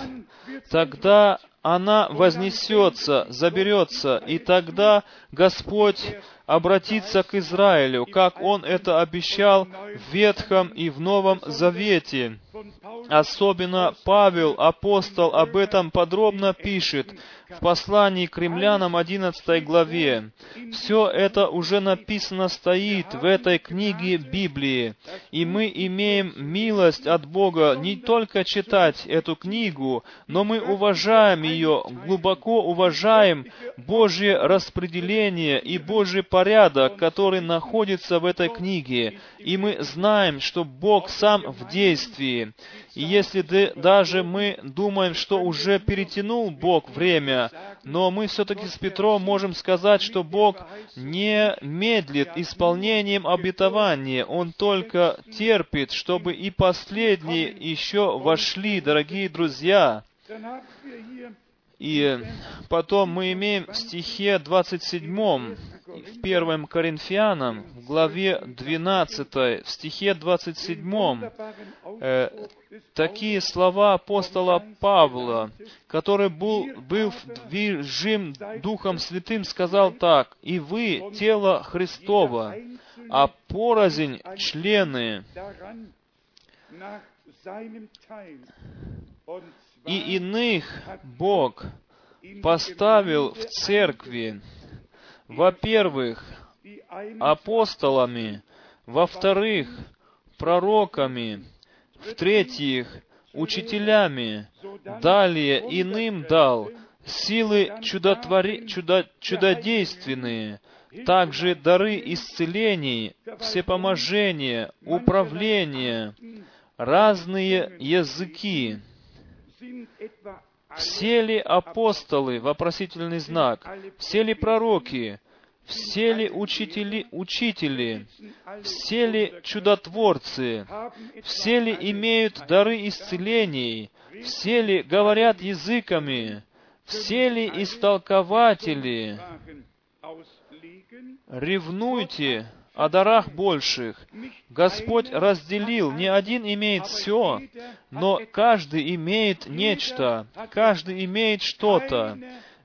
тогда она вознесется, заберется, и тогда Господь обратиться к Израилю, как Он это обещал в Ветхом и в Новом Завете. Особенно Павел, апостол, об этом подробно пишет в послании к римлянам 11 главе. Все это уже написано стоит в этой книге Библии, и мы имеем милость от Бога не только читать эту книгу, но мы уважаем ее, глубоко уважаем Божье распределение и Божий порядок, который находится в этой книге, и мы знаем, что Бог сам в действии. И если даже мы думаем, что уже перетянул Бог время, но мы все-таки с Петром можем сказать, что Бог не медлит исполнением обетования, Он только терпит, чтобы и последние еще вошли, дорогие друзья. И потом мы имеем в стихе 27 в 1 Коринфянам, в главе 12, в стихе 27, э, такие слова апостола Павла, который был, был движим Духом Святым, сказал так, «И вы — тело Христова, а порознь — члены». И иных Бог поставил в церкви, во-первых, апостолами, во-вторых, пророками, в-третьих, учителями, далее иным дал силы чудотвори... чудо... чудодейственные, также дары исцелений, всепоможения, управления, разные языки. Все ли апостолы, вопросительный знак, все ли пророки, все ли учители, учители, все ли чудотворцы, все ли имеют дары исцелений, все ли говорят языками, все ли истолкователи, ревнуйте о дарах больших. Господь разделил, не один имеет все, но каждый имеет нечто, каждый имеет что-то.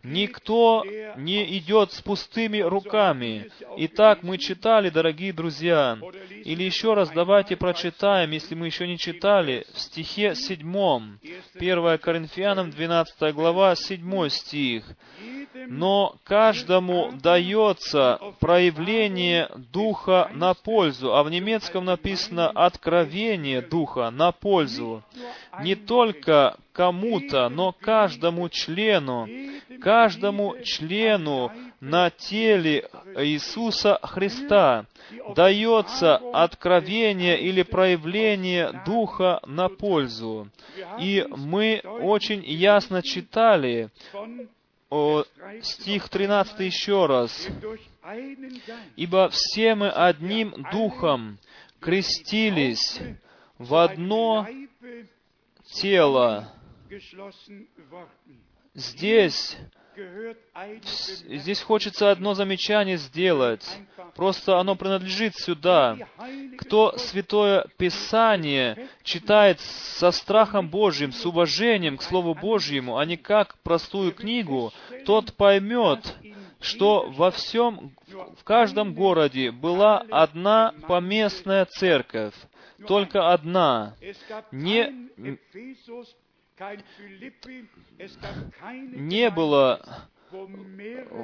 Никто не идет с пустыми руками. Итак, мы читали, дорогие друзья. Или еще раз давайте прочитаем, если мы еще не читали, в стихе 7, 1 Коринфянам 12 глава, 7 стих. «Но каждому дается проявление Духа на пользу». А в немецком написано «откровение Духа на пользу». Не только кому-то, но каждому члену, каждому члену на теле Иисуса Христа дается откровение или проявление Духа на пользу. И мы очень ясно читали о, стих 13 еще раз. «Ибо все мы одним Духом крестились в одно тело, Здесь, здесь хочется одно замечание сделать. Просто оно принадлежит сюда. Кто Святое Писание читает со страхом Божьим, с уважением к Слову Божьему, а не как простую книгу, тот поймет, что во всем, в каждом городе была одна поместная церковь, только одна. Не, не было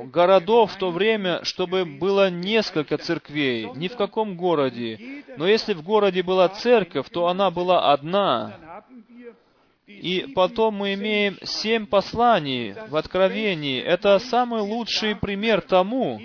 городов в то время, чтобы было несколько церквей, ни в каком городе. Но если в городе была церковь, то она была одна. И потом мы имеем семь посланий в Откровении. Это самый лучший пример тому,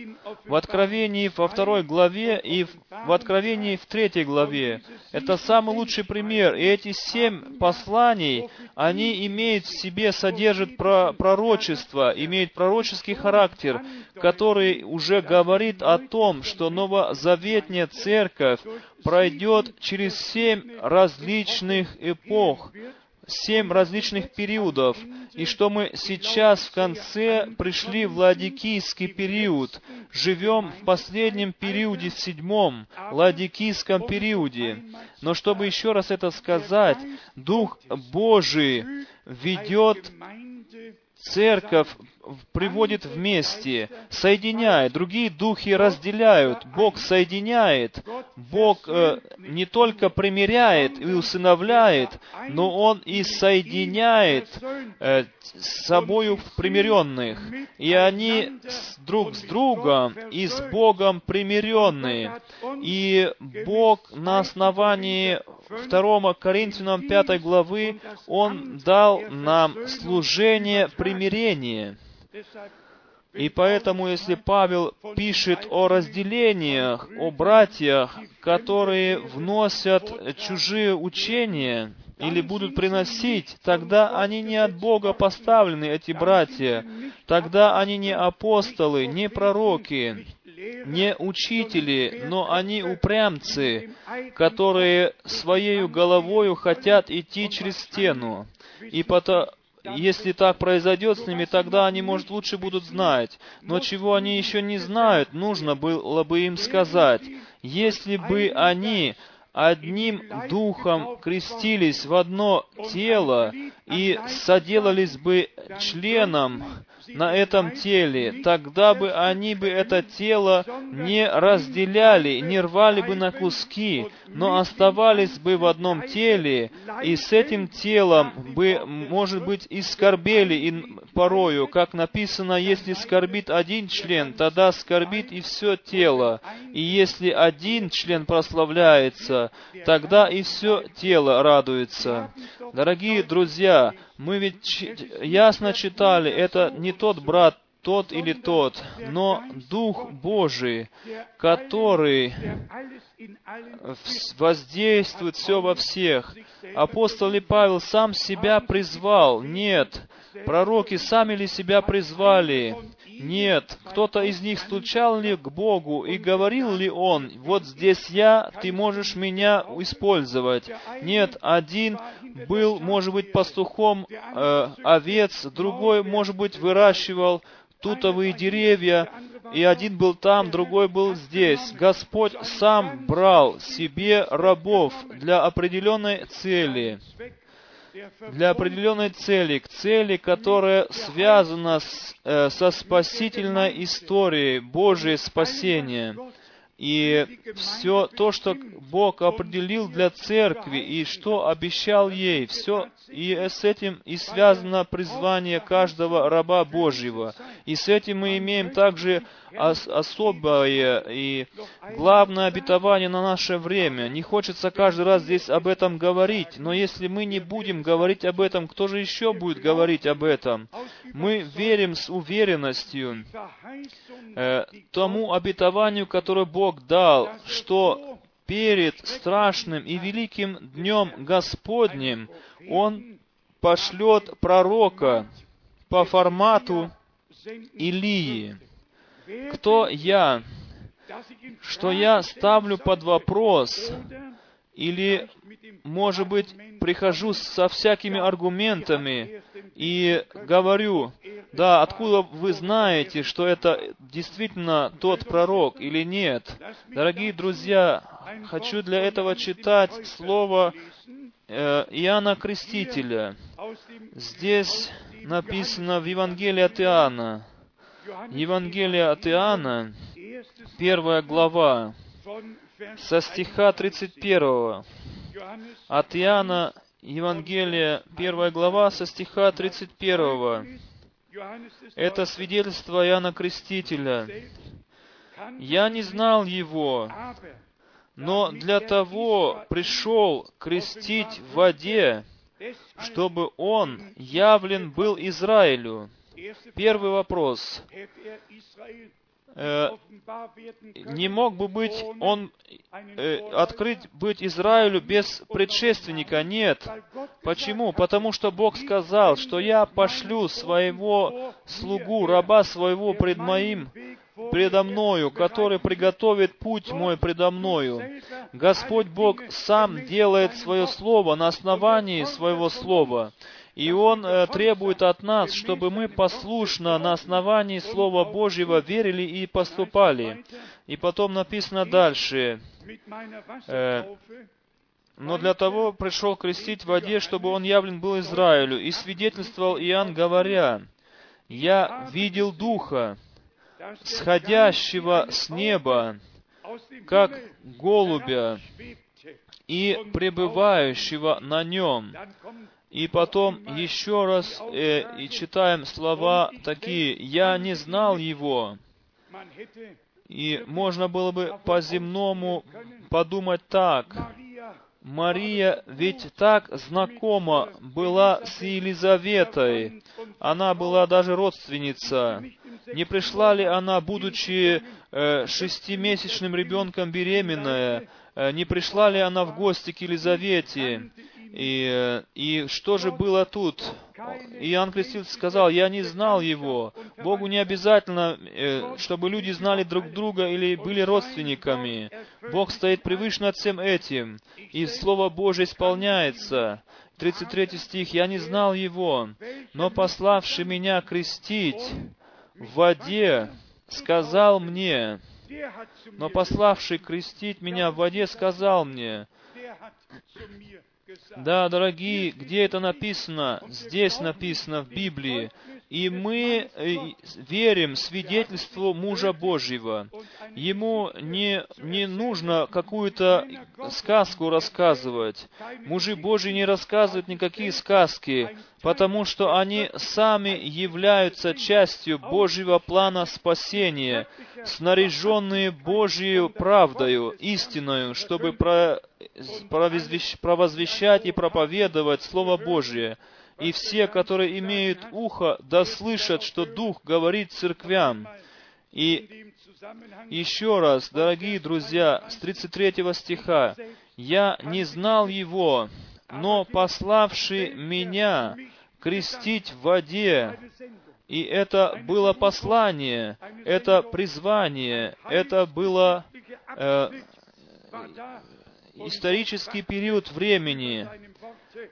в Откровении во второй главе и в Откровении в третьей главе. Это самый лучший пример. И эти семь посланий, они имеют в себе, содержат про пророчество, имеют пророческий характер, который уже говорит о том, что новозаветная церковь пройдет через семь различных эпох, семь различных периодов, и что мы сейчас в конце пришли в Ладикийский период, живем в последнем периоде, в седьмом Ладикийском периоде. Но чтобы еще раз это сказать, Дух Божий ведет церковь приводит вместе, соединяет, другие духи разделяют, Бог соединяет, Бог э, не только примиряет и усыновляет, но Он и соединяет э, с собою примиренных, и они с, друг с другом и с Богом примиренные. И Бог на основании 2 Коринфянам 5 главы, Он дал нам служение примирения. И поэтому, если Павел пишет о разделениях, о братьях, которые вносят чужие учения или будут приносить, тогда они не от Бога поставлены, эти братья. Тогда они не апостолы, не пророки, не учители, но они упрямцы, которые своей головою хотят идти через стену. И потому, если так произойдет с ними, тогда они, может, лучше будут знать. Но чего они еще не знают, нужно было бы им сказать. Если бы они одним духом крестились в одно тело и соделались бы членом на этом теле, тогда бы они бы это тело не разделяли, не рвали бы на куски, но оставались бы в одном теле, и с этим телом бы, может быть, и скорбели и порою, как написано, если скорбит один член, тогда скорбит и все тело, и если один член прославляется, тогда и все тело радуется. Дорогие друзья, мы ведь ясно читали, это не тот брат, тот или тот, но Дух Божий, который воздействует все во всех. Апостол Павел сам себя призвал? Нет. Пророки сами ли себя призвали? Нет. Кто-то из них стучал ли к Богу и говорил ли он, вот здесь я, ты можешь меня использовать? Нет. Один был, может быть, пастухом э, овец, другой, может быть, выращивал тутовые деревья, и один был там, другой был здесь. Господь сам брал себе рабов для определенной цели для определенной цели, к цели, которая связана с, э, со спасительной историей Божьей спасения. И все то, что Бог определил для церкви и что обещал ей, все и с этим и связано призвание каждого раба Божьего. И с этим мы имеем также ос особое и главное обетование на наше время. Не хочется каждый раз здесь об этом говорить, но если мы не будем говорить об этом, кто же еще будет говорить об этом? Мы верим с уверенностью э, тому обетованию, которое Бог дал, что перед страшным и великим днем Господним Он пошлет пророка по формату Илии. Кто я? Что я ставлю под вопрос или, может быть, прихожу со всякими аргументами и говорю, да, откуда вы знаете, что это действительно тот пророк или нет? Дорогие друзья, хочу для этого читать слово э, Иоанна Крестителя. Здесь написано в Евангелии от Иоанна. Евангелие от Иоанна, первая глава, со стиха 31. От Иоанна Евангелие, первая глава, со стиха 31. Это свидетельство Иоанна Крестителя. «Я не знал его, но для того пришел крестить в воде, чтобы он явлен был Израилю». Первый вопрос. Э, не мог бы быть он э, открыть быть Израилю без предшественника? Нет. Почему? Потому что Бог сказал, что я пошлю своего слугу, раба своего пред моим предо мною, который приготовит путь мой предо мною. Господь Бог сам делает свое слово на основании своего слова. И Он э, требует от нас, чтобы мы послушно на основании Слова Божьего верили и поступали. И потом написано дальше, э, но для того пришел крестить в воде, чтобы он явлен был Израилю. И свидетельствовал Иоанн, говоря, «Я видел Духа, сходящего с неба, как голубя, и пребывающего на нем». И потом еще раз э, и читаем слова такие, «Я не знал его». И можно было бы по-земному подумать так. Мария ведь так знакома была с Елизаветой. Она была даже родственница. Не пришла ли она, будучи э, шестимесячным ребенком беременная, э, не пришла ли она в гости к Елизавете? И, и что же было тут? Иоанн Креститель сказал, я не знал его. Богу не обязательно, э, чтобы люди знали друг друга или были родственниками. Бог стоит превыше над всем этим. И Слово Божие исполняется. 33 стих. «Я не знал его, но пославший меня крестить в воде, сказал мне, но пославший крестить меня в воде, сказал мне, да, дорогие, где это написано? Здесь написано в Библии. И мы э, верим свидетельству мужа Божьего. Ему не, не нужно какую-то сказку рассказывать. Мужи Божьи не рассказывают никакие сказки, потому что они сами являются частью Божьего плана спасения, снаряженные Божьей правдою, истиною, чтобы про, провозвещать и проповедовать Слово Божье. И все, которые имеют ухо, да слышат, что Дух говорит церквям. И еще раз, дорогие друзья, с 33 стиха, «Я не знал Его, но пославший Меня крестить в воде, и это было послание, это призвание, это было э, исторический период времени,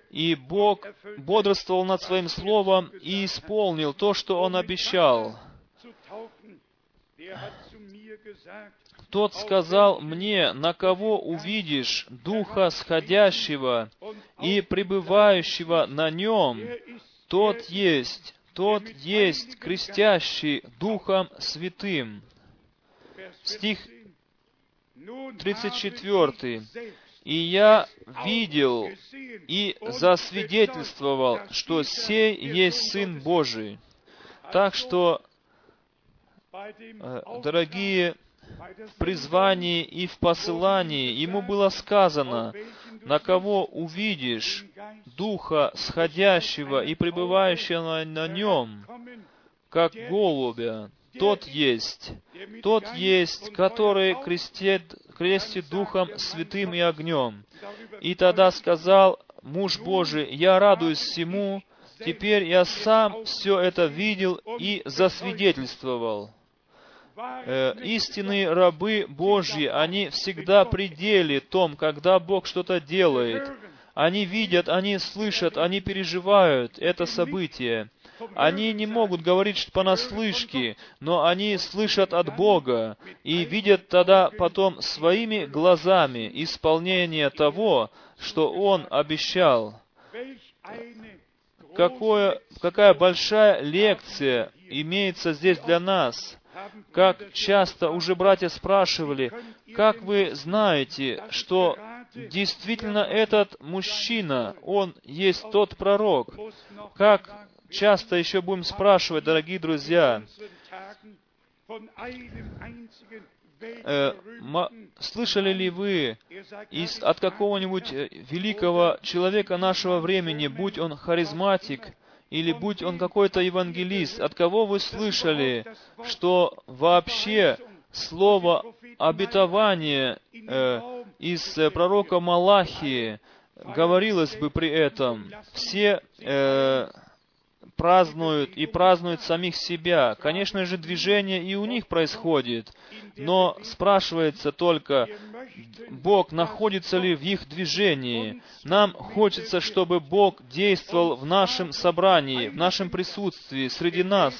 и Бог бодрствовал над Своим Словом и исполнил то, что Он обещал. Тот сказал мне, на кого увидишь Духа сходящего и пребывающего на нем, тот есть, тот есть крестящий Духом Святым. Стих 34. «И я видел и засвидетельствовал, что сей есть Сын Божий». Так что, э, дорогие, в призвании и в посылании ему было сказано, на кого увидишь Духа сходящего и пребывающего на нем, как голубя, тот есть, тот есть, который крестит, крестит Духом Святым и огнем. И тогда сказал муж Божий, я радуюсь всему, теперь я сам все это видел и засвидетельствовал. Э, истинные рабы Божьи, они всегда пределе том, когда Бог что-то делает. Они видят, они слышат, они переживают это событие. Они не могут говорить понаслышке, но они слышат от Бога и видят тогда потом своими глазами исполнение того, что Он обещал. Какое, какая большая лекция имеется здесь для нас. Как часто уже братья спрашивали, как вы знаете, что действительно этот мужчина, он есть тот пророк? Как часто еще будем спрашивать, дорогие друзья, э, слышали ли вы из, от какого-нибудь э, великого человека нашего времени, будь он харизматик, или будь он какой-то евангелист, от кого вы слышали, что вообще слово обетование э, из э, пророка Малахии говорилось бы при этом. Все э, празднуют и празднуют самих себя. Конечно же, движение и у них происходит, но спрашивается только, Бог находится ли в их движении. Нам хочется, чтобы Бог действовал в нашем собрании, в нашем присутствии, среди нас,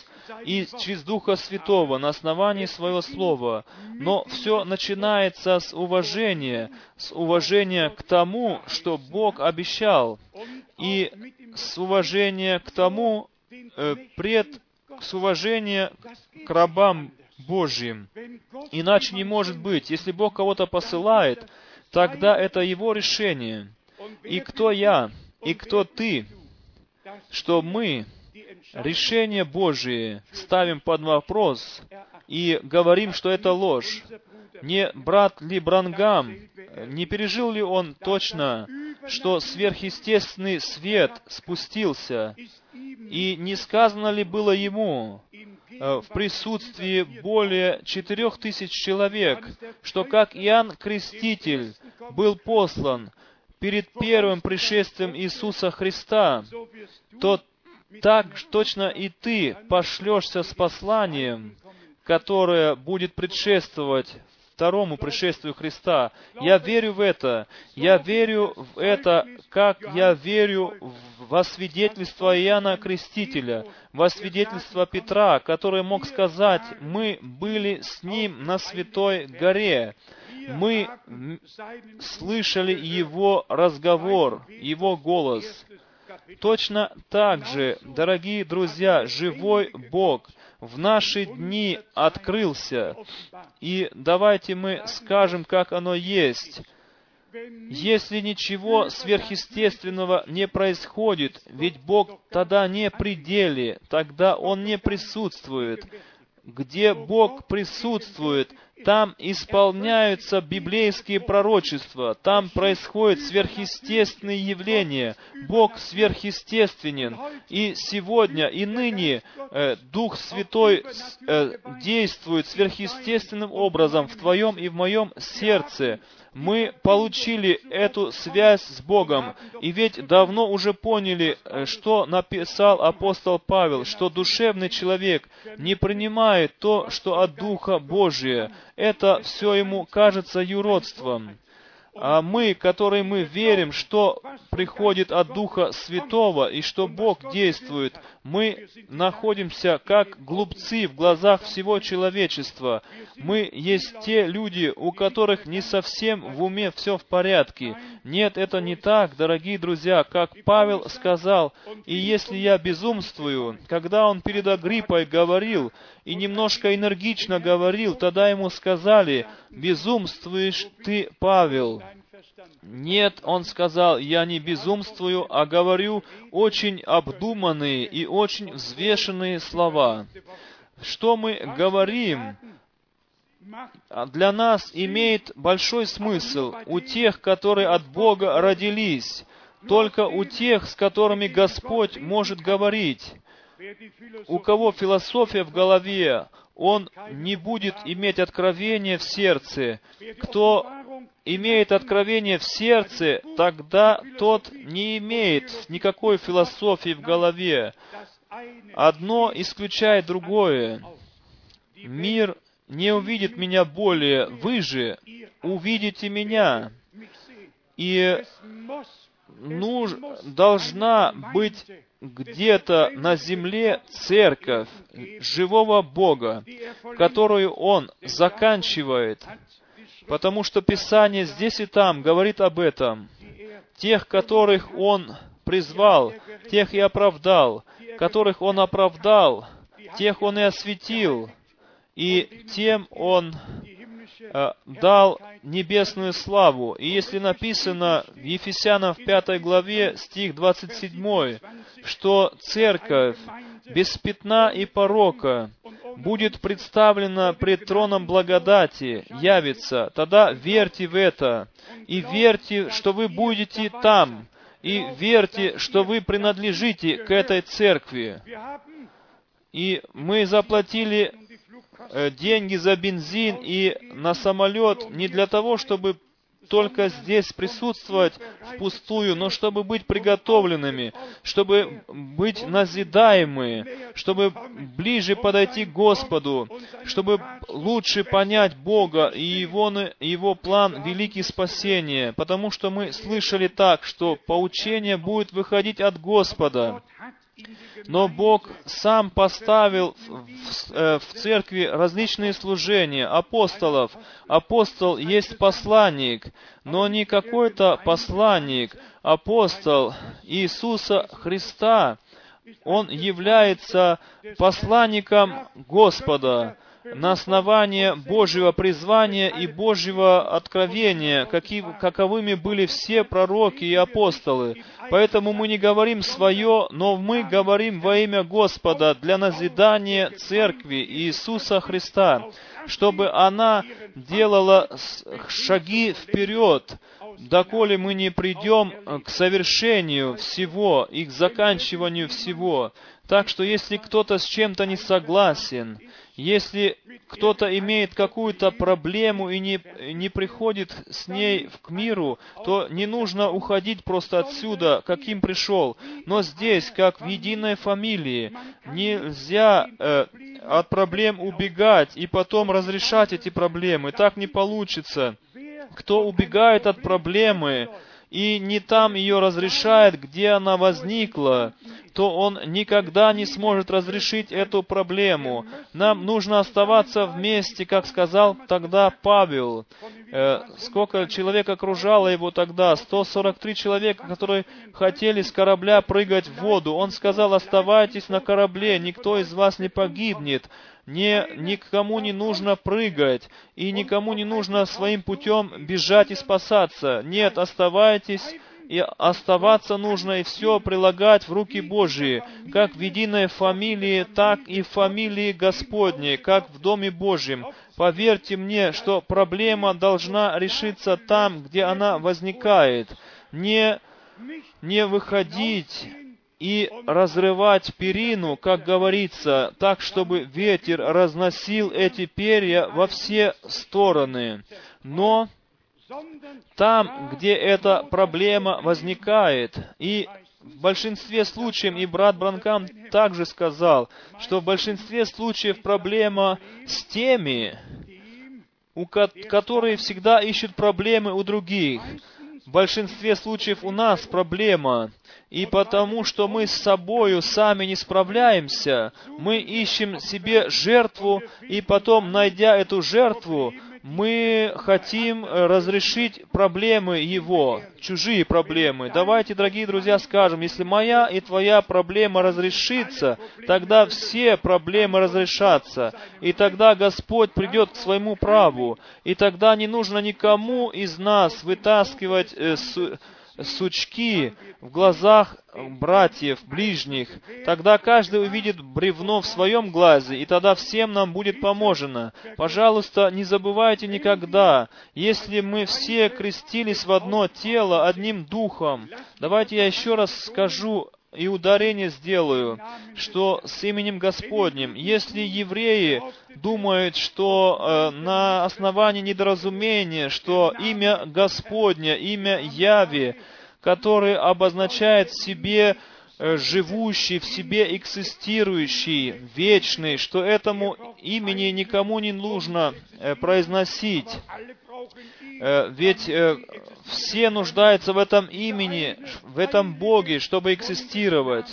и через Духа Святого на основании Своего Слова. Но все начинается с уважения, с уважения к тому, что Бог обещал, и с уважения к тому, э, пред, с уважения к рабам Божьим. Иначе не может быть. Если Бог кого-то посылает, тогда это Его решение. И кто я, и кто ты, что мы решение Божие ставим под вопрос и говорим, что это ложь. Не брат ли Брангам, не пережил ли он точно, что сверхъестественный свет спустился, и не сказано ли было ему э, в присутствии более четырех тысяч человек, что как Иоанн Креститель был послан перед первым пришествием Иисуса Христа, то так точно и ты пошлешься с посланием, которое будет предшествовать второму пришествию Христа. Я верю в это. Я верю в это, как я верю во свидетельство Иоанна Крестителя, во свидетельство Петра, который мог сказать, мы были с ним на Святой горе. Мы слышали его разговор, его голос. Точно так же, дорогие друзья, живой Бог в наши дни открылся. И давайте мы скажем, как оно есть. Если ничего сверхъестественного не происходит, ведь Бог тогда не пределе, тогда Он не присутствует. Где Бог присутствует, там исполняются библейские пророчества, там происходят сверхъестественные явления. Бог сверхъестественен. И сегодня, и ныне э, Дух Святой э, действует сверхъестественным образом в твоем и в моем сердце мы получили эту связь с Богом. И ведь давно уже поняли, э, что написал апостол Павел, что душевный человек не принимает то, что от Духа Божия. Это все ему кажется юродством. А мы, которые мы верим, что приходит от Духа Святого и что Бог действует, мы находимся как глупцы в глазах всего человечества. Мы есть те люди, у которых не совсем в уме все в порядке. Нет, это не так, дорогие друзья, как Павел сказал, и если я безумствую, когда он перед Агриппой говорил, и немножко энергично говорил, тогда ему сказали, безумствуешь ты, Павел. Нет, он сказал, я не безумствую, а говорю очень обдуманные и очень взвешенные слова. Что мы говорим, для нас имеет большой смысл у тех, которые от Бога родились, только у тех, с которыми Господь может говорить. У кого философия в голове, он не будет иметь откровения в сердце. Кто имеет откровение в сердце, тогда тот не имеет никакой философии в голове. Одно исключает другое. Мир не увидит меня более, вы же увидите меня. И нуж, должна быть где-то на земле церковь живого Бога, которую Он заканчивает, потому что Писание здесь и там говорит об этом. Тех, которых Он призвал, тех и оправдал, которых Он оправдал, тех Он и осветил, и тем Он дал небесную славу. И если написано в Ефесянам в 5 главе, стих 27, что церковь без пятна и порока будет представлена пред троном благодати, явится, тогда верьте в это, и верьте, что вы будете там, и верьте, что вы принадлежите к этой церкви. И мы заплатили э, деньги за бензин и на самолет не для того, чтобы только здесь присутствовать впустую, но чтобы быть приготовленными, чтобы быть назидаемы, чтобы ближе подойти к Господу, чтобы лучше понять Бога и Его, Его план великий спасения, потому что мы слышали так, что поучение будет выходить от Господа. Но Бог сам поставил в, э, в церкви различные служения апостолов. Апостол есть посланник, но не какой-то посланник. Апостол Иисуса Христа, он является посланником Господа на основании Божьего призвания и Божьего откровения, какие, каковыми были все пророки и апостолы. Поэтому мы не говорим свое, но мы говорим во имя Господа для назидания Церкви Иисуса Христа, чтобы она делала шаги вперед, доколе мы не придем к совершению всего и к заканчиванию всего. Так что если кто-то с чем-то не согласен, если кто-то имеет какую-то проблему и не, не приходит с ней к миру, то не нужно уходить просто отсюда, каким пришел. Но здесь, как в единой фамилии, нельзя э, от проблем убегать и потом разрешать эти проблемы. Так не получится. Кто убегает от проблемы, и не там ее разрешает, где она возникла, то он никогда не сможет разрешить эту проблему. Нам нужно оставаться вместе, как сказал тогда Павел. Э, сколько человек окружало его тогда? 143 человека, которые хотели с корабля прыгать в воду. Он сказал, оставайтесь на корабле, никто из вас не погибнет не, никому не нужно прыгать, и никому не нужно своим путем бежать и спасаться. Нет, оставайтесь, и оставаться нужно, и все прилагать в руки Божьи, как в единой фамилии, так и в фамилии Господней, как в Доме Божьем. Поверьте мне, что проблема должна решиться там, где она возникает. Не, не выходить и разрывать перину, как говорится, так, чтобы ветер разносил эти перья во все стороны. Но там, где эта проблема возникает, и в большинстве случаев, и брат Бранкам также сказал, что в большинстве случаев проблема с теми, у ко- которые всегда ищут проблемы у других. В большинстве случаев у нас проблема. И потому, что мы с собою сами не справляемся, мы ищем себе жертву, и потом, найдя эту жертву, мы хотим э, разрешить проблемы его, чужие проблемы. Давайте, дорогие друзья, скажем, если моя и твоя проблема разрешится, тогда все проблемы разрешатся. И тогда Господь придет к своему праву. И тогда не нужно никому из нас вытаскивать э, сучки в глазах братьев, ближних. Тогда каждый увидит бревно в своем глазе, и тогда всем нам будет поможено. Пожалуйста, не забывайте никогда, если мы все крестились в одно тело, одним духом. Давайте я еще раз скажу и ударение сделаю, что с именем Господним, если евреи думают, что э, на основании недоразумения, что имя Господня, имя Яви, который обозначает в себе живущий, в себе экзистирующий, вечный, что этому имени никому не нужно э, произносить. Э, ведь все нуждаются в этом имени, в этом Боге, чтобы экзистировать.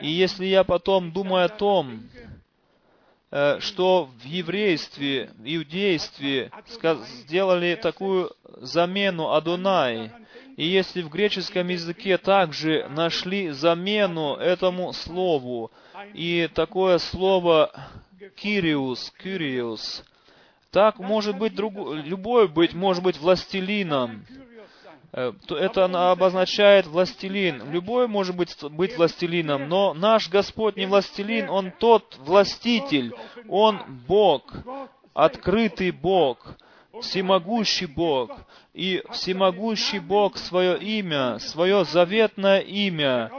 И если я потом думаю о том, э, что в еврействе, в иудействе сделали такую замену Адонай, и если в греческом языке также нашли замену этому слову, и такое слово «кириус», «кюриус», так может быть друг, любой быть, может быть властелином. Э, это обозначает властелин. Любой может быть, быть властелином, но наш Господь не властелин, Он тот властитель, Он Бог, открытый Бог, всемогущий Бог. И всемогущий Бог свое имя, свое заветное имя,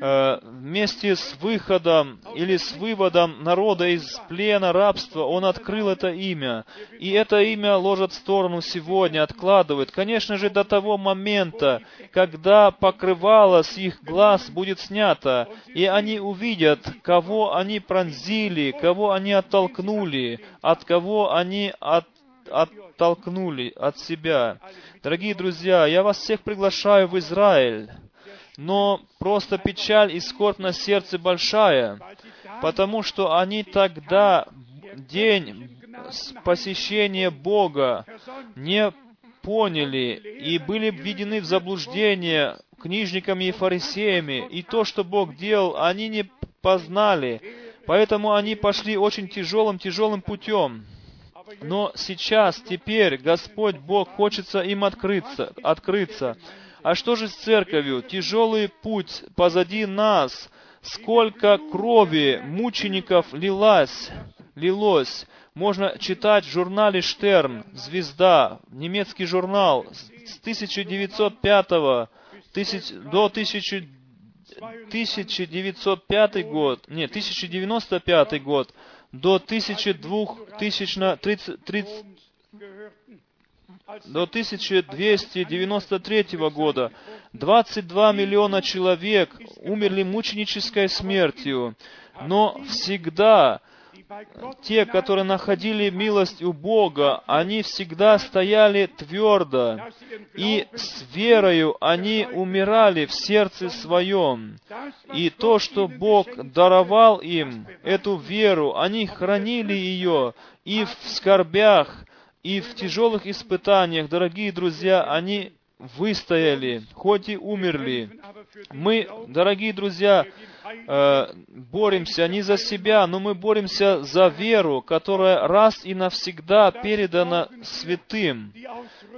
Э, вместе с выходом или с выводом народа из плена рабства, он открыл это имя. И это имя ложат в сторону сегодня, откладывает. Конечно же, до того момента, когда покрывало с их глаз будет снято, и они увидят, кого они пронзили, кого они оттолкнули, от кого они от, оттолкнули от себя. Дорогие друзья, я вас всех приглашаю в Израиль но просто печаль и скорбь на сердце большая, потому что они тогда день посещения Бога не поняли и были введены в заблуждение книжниками и фарисеями, и то, что Бог делал, они не познали, поэтому они пошли очень тяжелым, тяжелым путем. Но сейчас, теперь, Господь Бог хочется им открыться, открыться. А что же с церковью? Тяжелый путь позади нас. Сколько крови мучеников лилась, лилось. Можно читать в журнале «Штерн», «Звезда», немецкий журнал с 1905 тысяч, до 1000, 1905 год, нет, 1095 год, до 1230, до 1293 года 22 миллиона человек умерли мученической смертью, но всегда те, которые находили милость у Бога, они всегда стояли твердо, и с верою они умирали в сердце своем. И то, что Бог даровал им, эту веру, они хранили ее, и в скорбях, и в тяжелых испытаниях, дорогие друзья, они выстояли, хоть и умерли. Мы, дорогие друзья, э, боремся не за себя, но мы боремся за веру, которая раз и навсегда передана святым.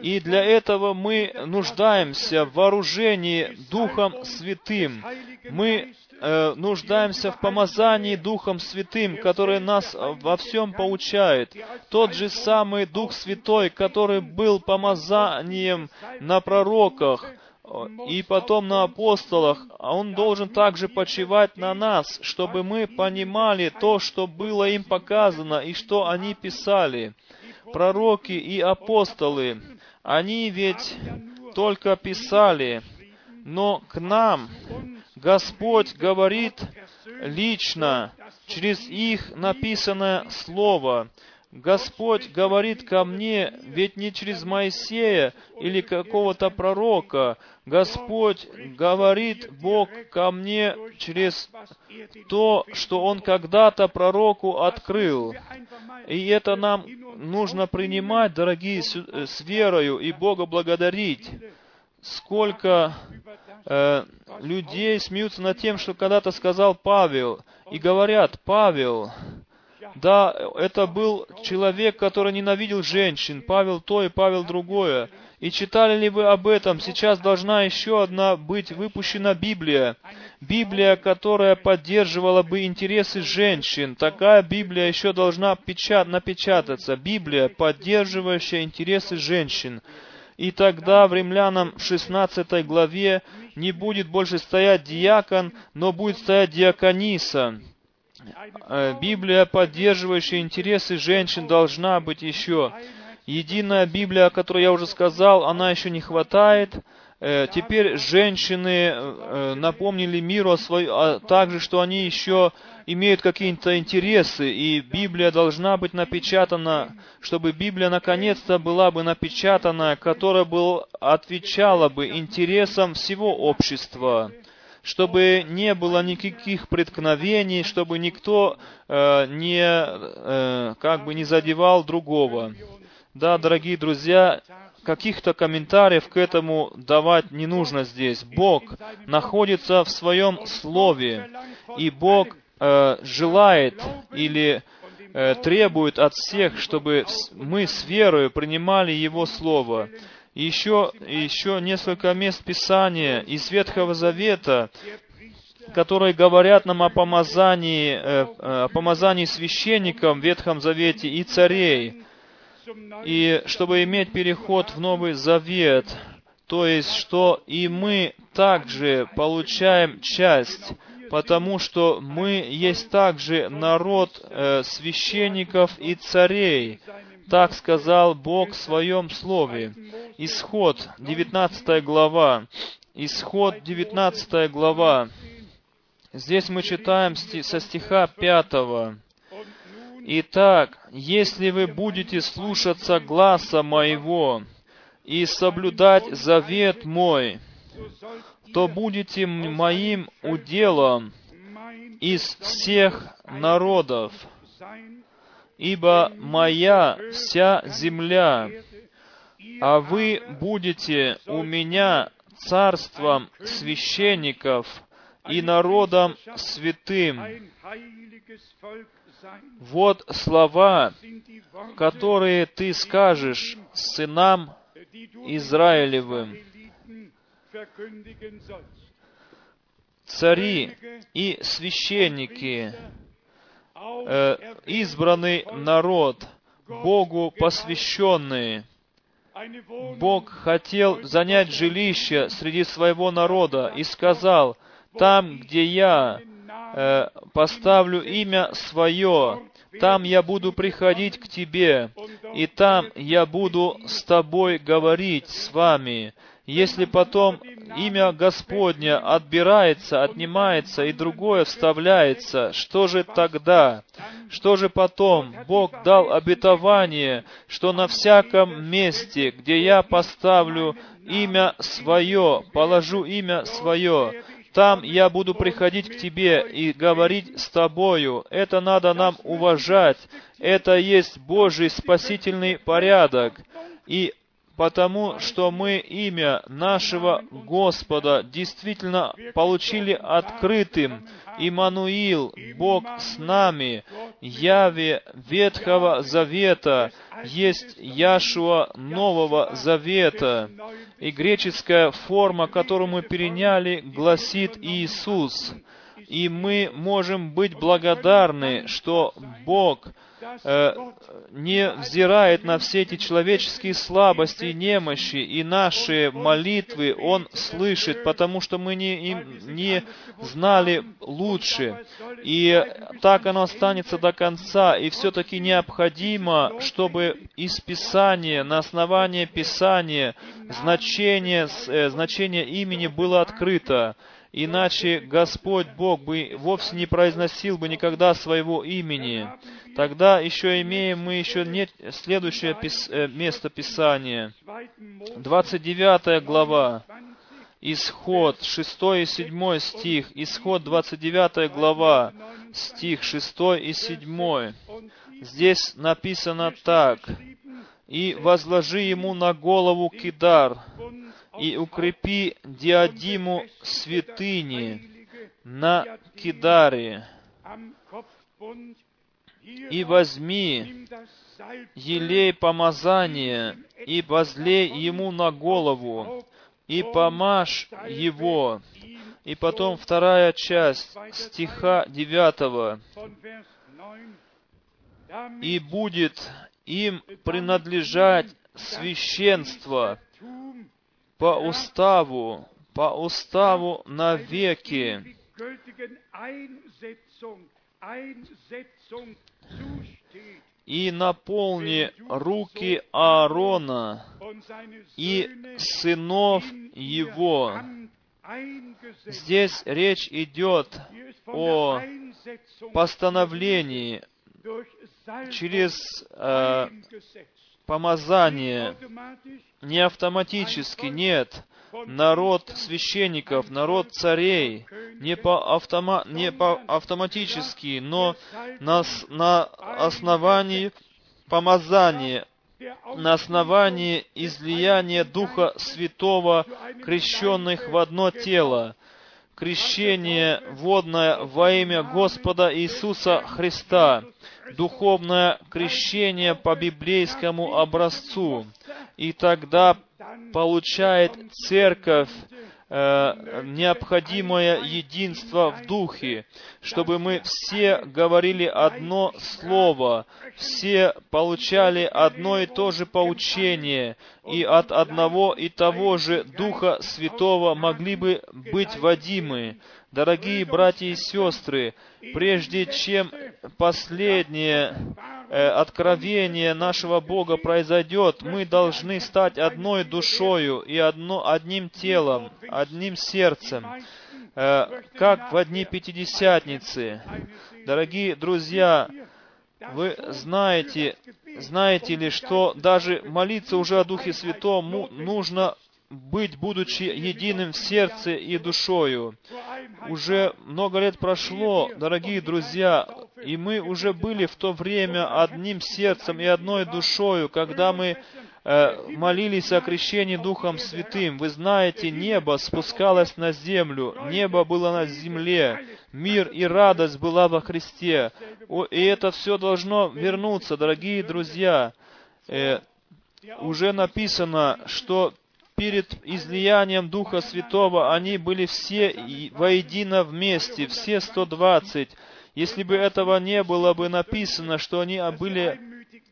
И для этого мы нуждаемся в вооружении Духом Святым. Мы э, нуждаемся в помазании Духом Святым, который нас во всем поучает. Тот же самый Дух Святой, который был помазанием на пророках, и потом на апостолах, а Он должен также почивать на нас, чтобы мы понимали то, что было им показано и что они писали. Пророки и апостолы, они ведь только писали, но к нам Господь говорит лично через их написанное Слово. Господь говорит ко мне, ведь не через Моисея или какого-то пророка. Господь говорит, Бог, ко мне через то, что Он когда-то пророку открыл. И это нам нужно принимать, дорогие, с верою и Бога благодарить. Сколько э, людей смеются над тем, что когда-то сказал Павел, и говорят, Павел, да, это был человек, который ненавидел женщин. Павел то и Павел другое. И читали ли вы об этом? Сейчас должна еще одна быть выпущена Библия. Библия, которая поддерживала бы интересы женщин. Такая Библия еще должна печат, напечататься. Библия, поддерживающая интересы женщин. И тогда в Римлянам в 16 главе не будет больше стоять диакон, но будет стоять диакониса. Э, Библия, поддерживающая интересы женщин, должна быть еще. Единая Библия, о которой я уже сказал, она еще не хватает. Э, теперь женщины э, напомнили миру о своей, а также, что они еще имеют какие-то интересы, и Библия должна быть напечатана, чтобы Библия наконец-то была бы напечатана, которая бы отвечала бы интересам всего общества чтобы не было никаких преткновений, чтобы никто э, не, э, как бы не задевал другого. Да, дорогие друзья, каких-то комментариев к этому давать не нужно здесь. Бог находится в своем слове, и Бог э, желает или э, требует от всех, чтобы мы с верою принимали Его Слово еще, еще несколько мест Писания из Ветхого Завета, которые говорят нам о помазании, э, э, о помазании священников в Ветхом Завете и царей. И чтобы иметь переход в Новый Завет, то есть, что и мы также получаем часть, потому что мы есть также народ э, священников и царей, так сказал Бог в Своем Слове. Исход, 19 глава. Исход, 19 глава. Здесь мы читаем со стиха 5. Итак, если вы будете слушаться гласа моего и соблюдать завет мой, то будете моим уделом из всех народов, ибо моя вся земля, а вы будете у меня царством священников и народом святым. Вот слова, которые ты скажешь сынам Израилевым. Цари и священники э, избранный народ, Богу посвященные. Бог хотел занять жилище среди своего народа и сказал, там, где я э, поставлю имя свое, там я буду приходить к тебе, и там я буду с тобой говорить с вами. Если потом имя Господня отбирается, отнимается и другое вставляется, что же тогда? Что же потом? Бог дал обетование, что на всяком месте, где я поставлю имя свое, положу имя свое, там я буду приходить к тебе и говорить с тобою. Это надо нам уважать. Это есть Божий спасительный порядок. И потому что мы имя нашего Господа действительно получили открытым. Иммануил, Бог с нами, Яве Ветхого Завета, есть Яшуа Нового Завета. И греческая форма, которую мы переняли, гласит Иисус. И мы можем быть благодарны, что Бог – Э, не взирает на все эти человеческие слабости и немощи, и наши молитвы Он слышит, потому что мы не, им, не знали лучше. И так оно останется до конца, и все-таки необходимо, чтобы из Писания, на основании Писания, значение, э, значение имени было открыто. Иначе Господь Бог бы вовсе не произносил бы никогда своего имени. Тогда еще имеем мы еще нет, следующее пис, э, место Писания. 29 глава. Исход, 6 и 7 стих. Исход, 29 глава, стих 6 и 7. Здесь написано так. «И возложи ему на голову кидар, и укрепи диадиму святыни на кидаре, и возьми елей помазания, и возлей ему на голову, и помажь его. И потом вторая часть стиха девятого. И будет им принадлежать священство по уставу, по уставу навеки. И наполни руки Аарона и сынов его. Здесь речь идет о постановлении через э, помазание, не автоматически, нет. Народ священников, народ царей, не по, автома, не по автоматически, но на, на основании помазания, на основании излияния Духа Святого, крещенных в одно тело, крещение водное во имя Господа Иисуса Христа, духовное крещение по библейскому образцу. И тогда получает церковь э, необходимое единство в духе, чтобы мы все говорили одно слово, все получали одно и то же поучение, и от одного и того же Духа Святого могли бы быть водимы. Дорогие братья и сестры, прежде чем последнее э, откровение нашего Бога произойдет, мы должны стать одной душою и одно, одним телом, одним сердцем, э, как в одни Пятидесятницы. Дорогие друзья, вы знаете, знаете ли, что даже молиться уже о Духе Святом нужно быть, будучи единым в сердце и душою. Уже много лет прошло, дорогие друзья, и мы уже были в то время одним сердцем и одной душою, когда мы э, молились о крещении Духом Святым. Вы знаете, небо спускалось на землю, небо было на земле, мир и радость была во Христе. О, и это все должно вернуться, дорогие друзья. Э, уже написано, что перед излиянием Духа Святого они были все воедино вместе, все 120. Если бы этого не было бы написано, что они были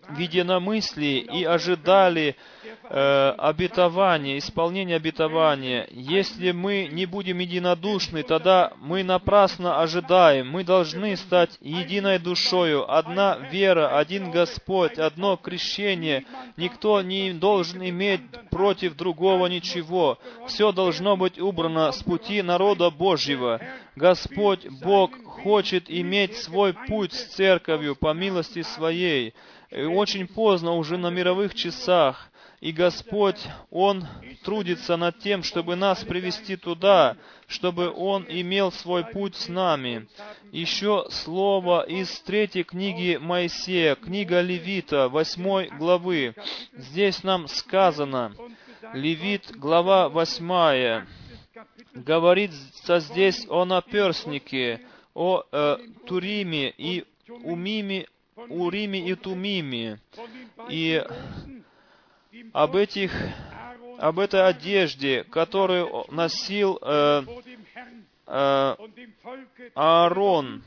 в единомыслии и ожидали э, обетования, исполнения обетования. Если мы не будем единодушны, тогда мы напрасно ожидаем. Мы должны стать единой душою, одна вера, один Господь, одно крещение. Никто не должен иметь против другого ничего. Все должно быть убрано с пути народа Божьего. Господь Бог хочет иметь свой путь с церковью по милости своей. И очень поздно уже на мировых часах. И Господь, Он трудится над тем, чтобы нас привести туда, чтобы Он имел свой путь с нами. Еще слово из третьей книги Моисея, книга Левита, восьмой главы. Здесь нам сказано, Левит, глава восьмая, говорится здесь о наперснике, о э, Туриме и Умиме, Уриме и Тумиме. И об этих, об этой одежде, которую носил э, э, Аарон,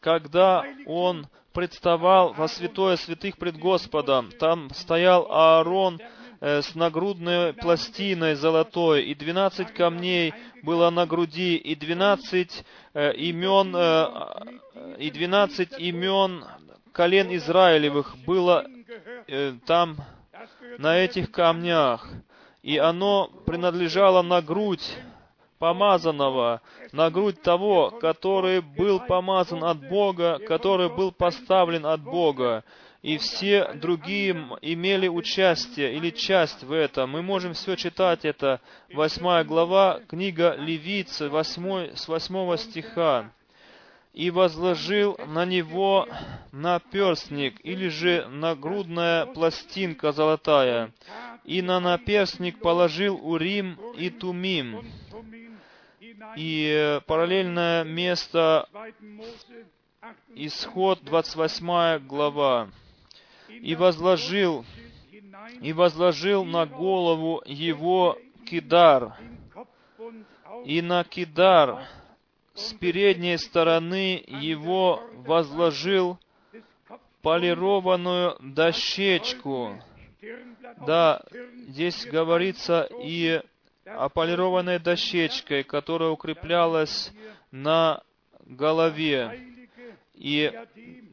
когда он представал во святое святых пред Господом. Там стоял Аарон э, с нагрудной пластиной золотой, и двенадцать камней было на груди, и двенадцать э, имен, э, и двенадцать имен колен Израилевых было э, там на этих камнях, и оно принадлежало на грудь помазанного, на грудь того, который был помазан от Бога, который был поставлен от Бога. И все другие имели участие или часть в этом. Мы можем все читать это. Восьмая глава, книга Левицы, восьмой, с восьмого стиха и возложил на него наперстник, или же нагрудная пластинка золотая, и на наперстник положил Урим и Тумим. И параллельное место Исход 28 глава. И возложил, и возложил на голову его кидар, и на кидар с передней стороны его возложил полированную дощечку. Да, здесь говорится и о полированной дощечке, которая укреплялась на голове. И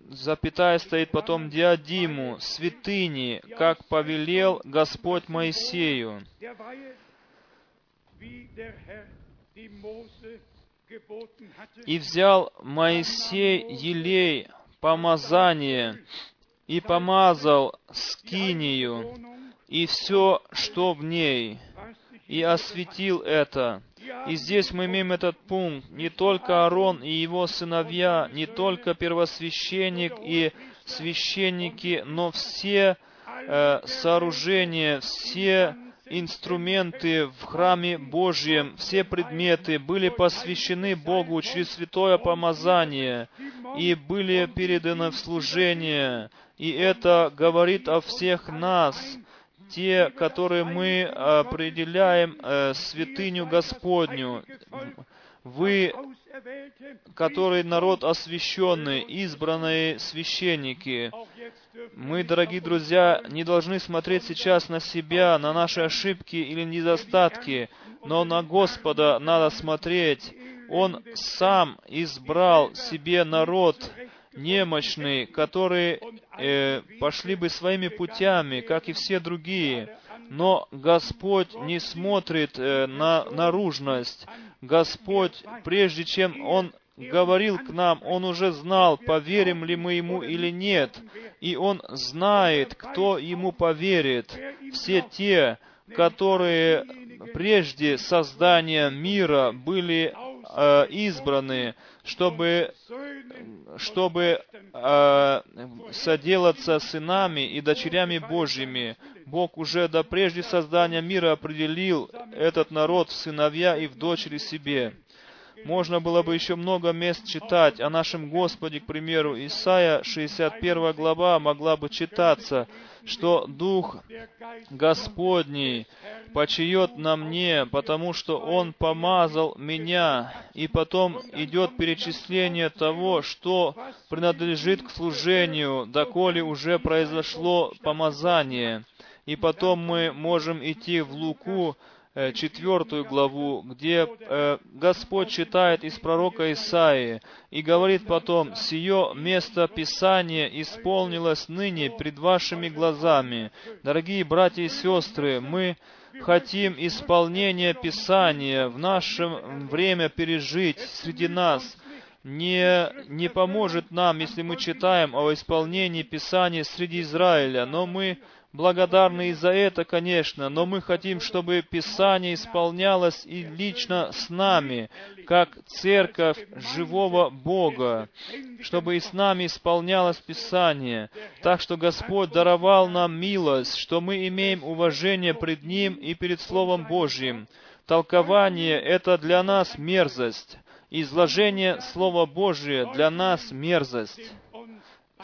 запятая стоит потом диадиму, святыни, как повелел Господь Моисею и взял Моисей елей, помазание, и помазал скинию, и все, что в ней, и осветил это. И здесь мы имеем этот пункт. Не только Аарон и его сыновья, не только первосвященник и священники, но все э, сооружения, все инструменты в храме Божьем, все предметы были посвящены Богу через святое помазание и были переданы в служение. И это говорит о всех нас, те, которые мы определяем э, святыню Господню. Вы, который народ освященный, избранные священники, мы, дорогие друзья, не должны смотреть сейчас на себя, на наши ошибки или недостатки, но на Господа надо смотреть. Он сам избрал себе народ немощный, которые э, пошли бы своими путями, как и все другие. Но Господь не смотрит э, на наружность. Господь, прежде чем Он говорил к нам, Он уже знал, поверим ли мы Ему или нет. И Он знает, кто Ему поверит. Все те, которые прежде создания мира были э, избраны, чтобы, чтобы э, соделаться сынами и дочерями Божьими. Бог уже до прежде создания мира определил этот народ в сыновья и в дочери себе. Можно было бы еще много мест читать о нашем Господе, к примеру, Исаия 61 глава могла бы читаться, что Дух Господний почиет на мне, потому что Он помазал меня. И потом идет перечисление того, что принадлежит к служению, доколе уже произошло помазание. И потом мы можем идти в Луку, Э, четвертую главу, где э, Господь читает из пророка Исаии и говорит потом, «Сие место Писания исполнилось ныне пред вашими глазами». Дорогие братья и сестры, мы хотим исполнения Писания в наше время пережить среди нас. Не, не поможет нам, если мы читаем о исполнении Писания среди Израиля, но мы благодарны и за это, конечно, но мы хотим, чтобы Писание исполнялось и лично с нами, как церковь живого Бога, чтобы и с нами исполнялось Писание. Так что Господь даровал нам милость, что мы имеем уважение пред Ним и перед Словом Божьим. Толкование — это для нас мерзость. Изложение Слова Божия для нас мерзость.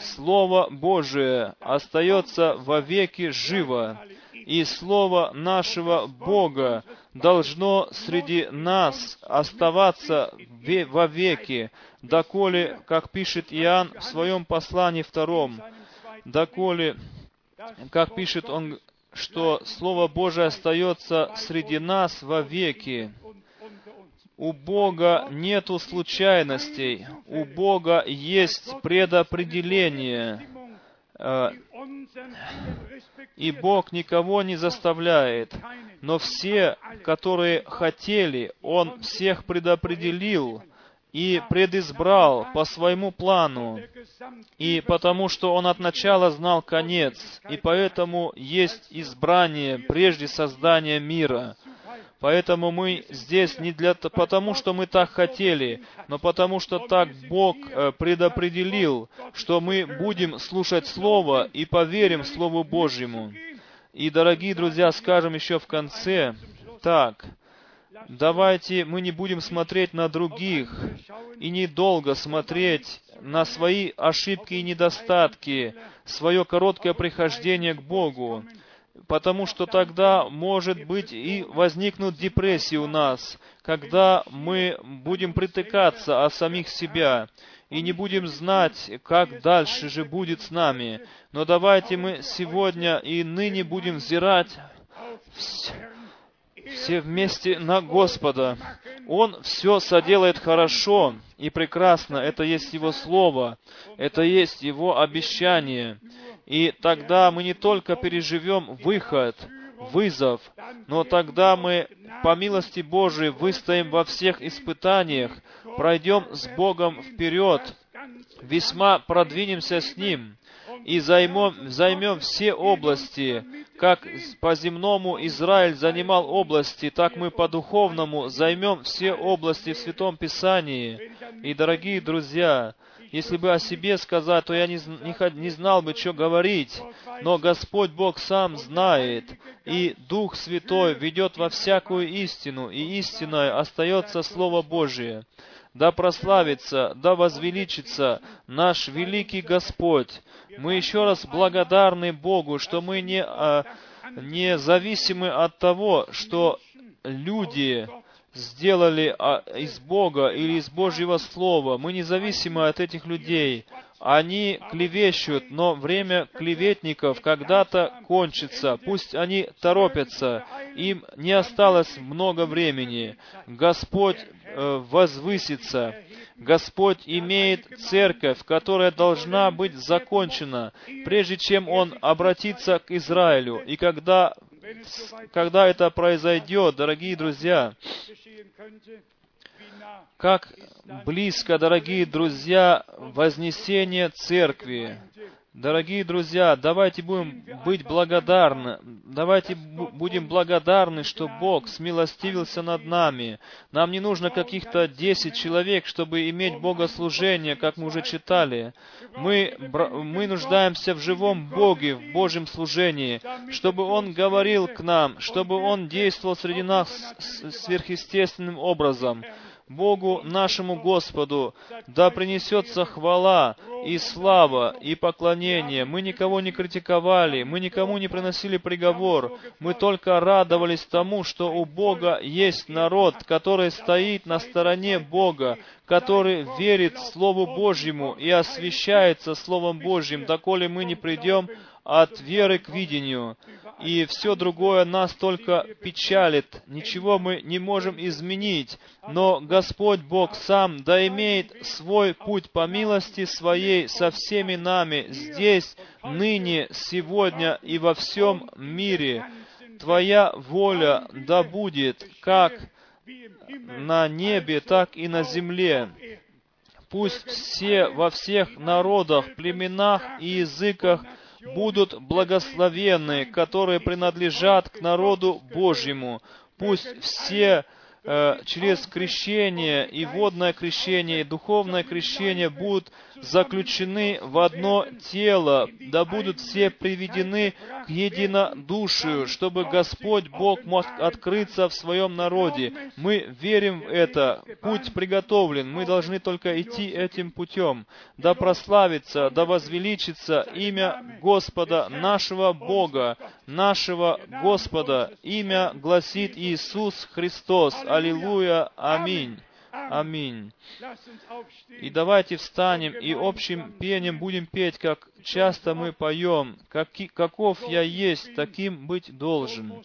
Слово Божие остается вовеки живо, и Слово нашего Бога должно среди нас оставаться вовеки, доколе, как пишет Иоанн в своем послании втором, доколе, как пишет он, что Слово Божие остается среди нас вовеки. У Бога нету случайностей, у Бога есть предопределение. Э, И Бог никого не заставляет, но все, которые хотели, Он всех предопределил и предизбрал по своему плану, и потому что Он от начала знал конец, и поэтому есть избрание прежде создания мира. Поэтому мы здесь не для потому, что мы так хотели, но потому что так Бог э, предопределил, что мы будем слушать Слово и поверим Слову Божьему. И, дорогие друзья, скажем еще в конце, так, давайте мы не будем смотреть на других и недолго смотреть на свои ошибки и недостатки, свое короткое прихождение к Богу, потому что тогда, может быть, и возникнут депрессии у нас, когда мы будем притыкаться о самих себя и не будем знать, как дальше же будет с нами. Но давайте мы сегодня и ныне будем взирать все вместе на Господа. Он все соделает хорошо и прекрасно. Это есть Его Слово, это есть Его обещание. И тогда мы не только переживем выход, вызов, но тогда мы, по милости Божией, выстоим во всех испытаниях, пройдем с Богом вперед, весьма продвинемся с Ним и займем, займем все области, как по земному Израиль занимал области, так мы по духовному займем все области в Святом Писании. И, дорогие друзья, если бы о себе сказать, то я не, не, не знал бы, что говорить. Но Господь Бог сам знает, и Дух Святой ведет во всякую истину, и истинное остается Слово Божие. Да прославится, да возвеличится наш великий Господь. Мы еще раз благодарны Богу, что мы не, а, не зависимы от того, что люди сделали а, из Бога или из Божьего Слова. Мы независимы от этих людей. Они клевещут, но время клеветников когда-то кончится. Пусть они торопятся. Им не осталось много времени. Господь э, возвысится. Господь имеет церковь, которая должна быть закончена, прежде чем Он обратится к Израилю. И когда когда это произойдет, дорогие друзья, как близко, дорогие друзья, вознесение церкви. Дорогие друзья, давайте будем быть благодарны. Давайте будем благодарны, что Бог смилостивился над нами. Нам не нужно каких-то десять человек, чтобы иметь богослужение, как мы уже читали. Мы, мы нуждаемся в живом Боге, в Божьем служении, чтобы Он говорил к нам, чтобы Он действовал среди нас сверхъестественным образом. Богу нашему Господу, да принесется хвала и слава и поклонение. Мы никого не критиковали, мы никому не приносили приговор, мы только радовались тому, что у Бога есть народ, который стоит на стороне Бога, который верит Слову Божьему и освящается Словом Божьим, доколе мы не придем от веры к видению и все другое нас только печалит. Ничего мы не можем изменить, но Господь Бог сам да имеет свой путь по милости своей со всеми нами здесь, ныне, сегодня и во всем мире. Твоя воля да будет как на небе, так и на земле. Пусть все во всех народах, племенах и языках будут благословенны, которые принадлежат к народу Божьему. Пусть все Э, через крещение и водное крещение, и духовное крещение будут заключены в одно тело, да будут все приведены к единодушию, чтобы Господь Бог мог открыться в своем народе. Мы верим в это. Путь приготовлен. Мы должны только идти этим путем. Да прославится, да возвеличится имя Господа нашего Бога, нашего Господа. Имя гласит Иисус Христос. Аллилуйя. Аминь. Аминь. И давайте встанем и общим пением будем петь, как часто мы поем, каки, каков я есть, таким быть должен.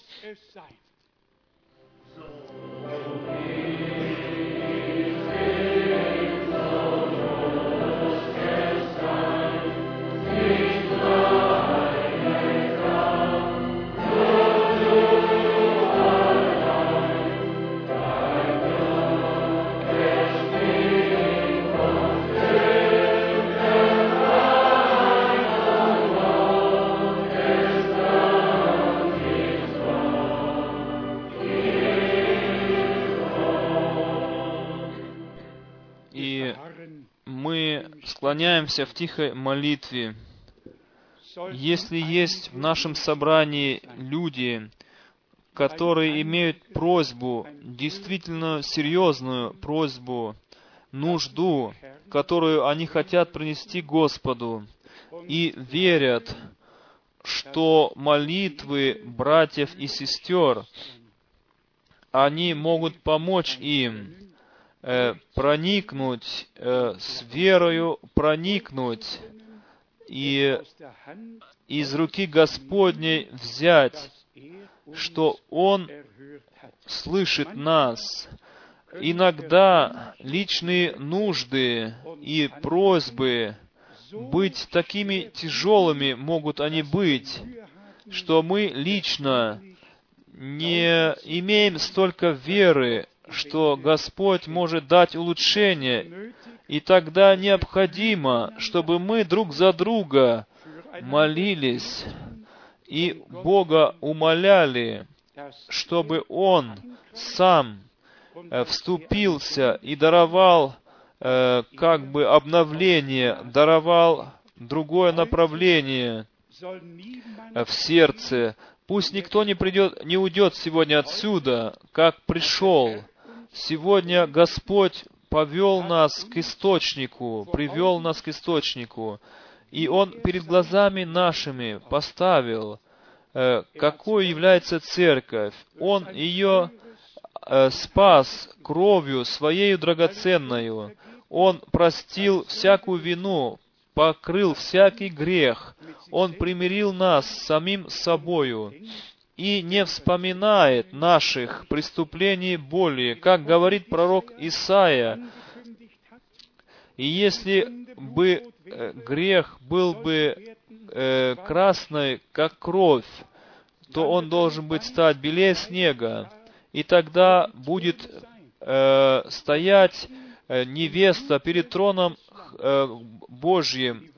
Склоняемся в тихой молитве. Если есть в нашем собрании люди, которые имеют просьбу, действительно серьезную просьбу, нужду, которую они хотят принести Господу, и верят, что молитвы братьев и сестер, они могут помочь им э, проникнуть, э, с верою проникнуть и из руки Господней взять, что Он слышит нас. Иногда личные нужды и просьбы быть такими тяжелыми могут они быть, что мы лично не имеем столько веры, что Господь может дать улучшение, и тогда необходимо, чтобы мы друг за друга молились и Бога умоляли, чтобы Он сам э, вступился и даровал э, как бы обновление, даровал другое направление э, в сердце. Пусть никто не придет, не уйдет сегодня отсюда, как пришел. Сегодня Господь повел нас к источнику, привел нас к источнику, и Он перед глазами нашими поставил, э, какой является церковь. Он ее э, спас кровью своей драгоценною. Он простил всякую вину, покрыл всякий грех. Он примирил нас самим собою и не вспоминает наших преступлений более, как говорит пророк Исаия. И если бы э, грех был бы э, красный, как кровь, то он должен быть стать белее снега, и тогда будет э, стоять э, невеста перед троном э, Божьим.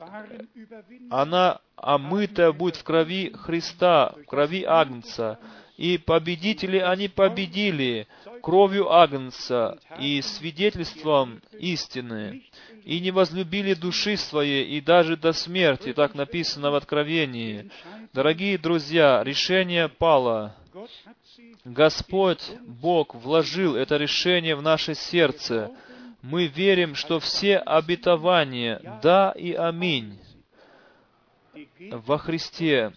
Она омыта будет в крови Христа, в крови Агнца. И победители они победили кровью Агнца и свидетельством истины, и не возлюбили души своей и даже до смерти, так написано в Откровении. Дорогие друзья, решение пало. Господь, Бог, вложил это решение в наше сердце. Мы верим, что все обетования «да» и «аминь» во Христе.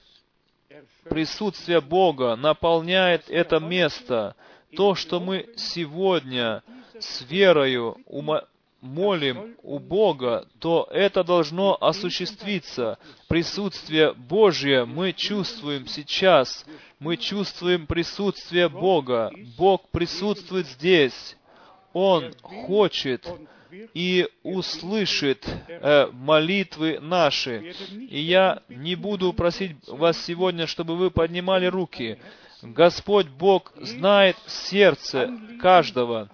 Присутствие Бога наполняет это место. То, что мы сегодня с верою ума молим у Бога, то это должно осуществиться. Присутствие Божье мы чувствуем сейчас. Мы чувствуем присутствие Бога. Бог присутствует здесь. Он хочет и услышит э, молитвы наши. И я не буду просить вас сегодня, чтобы вы поднимали руки. Господь Бог знает сердце каждого,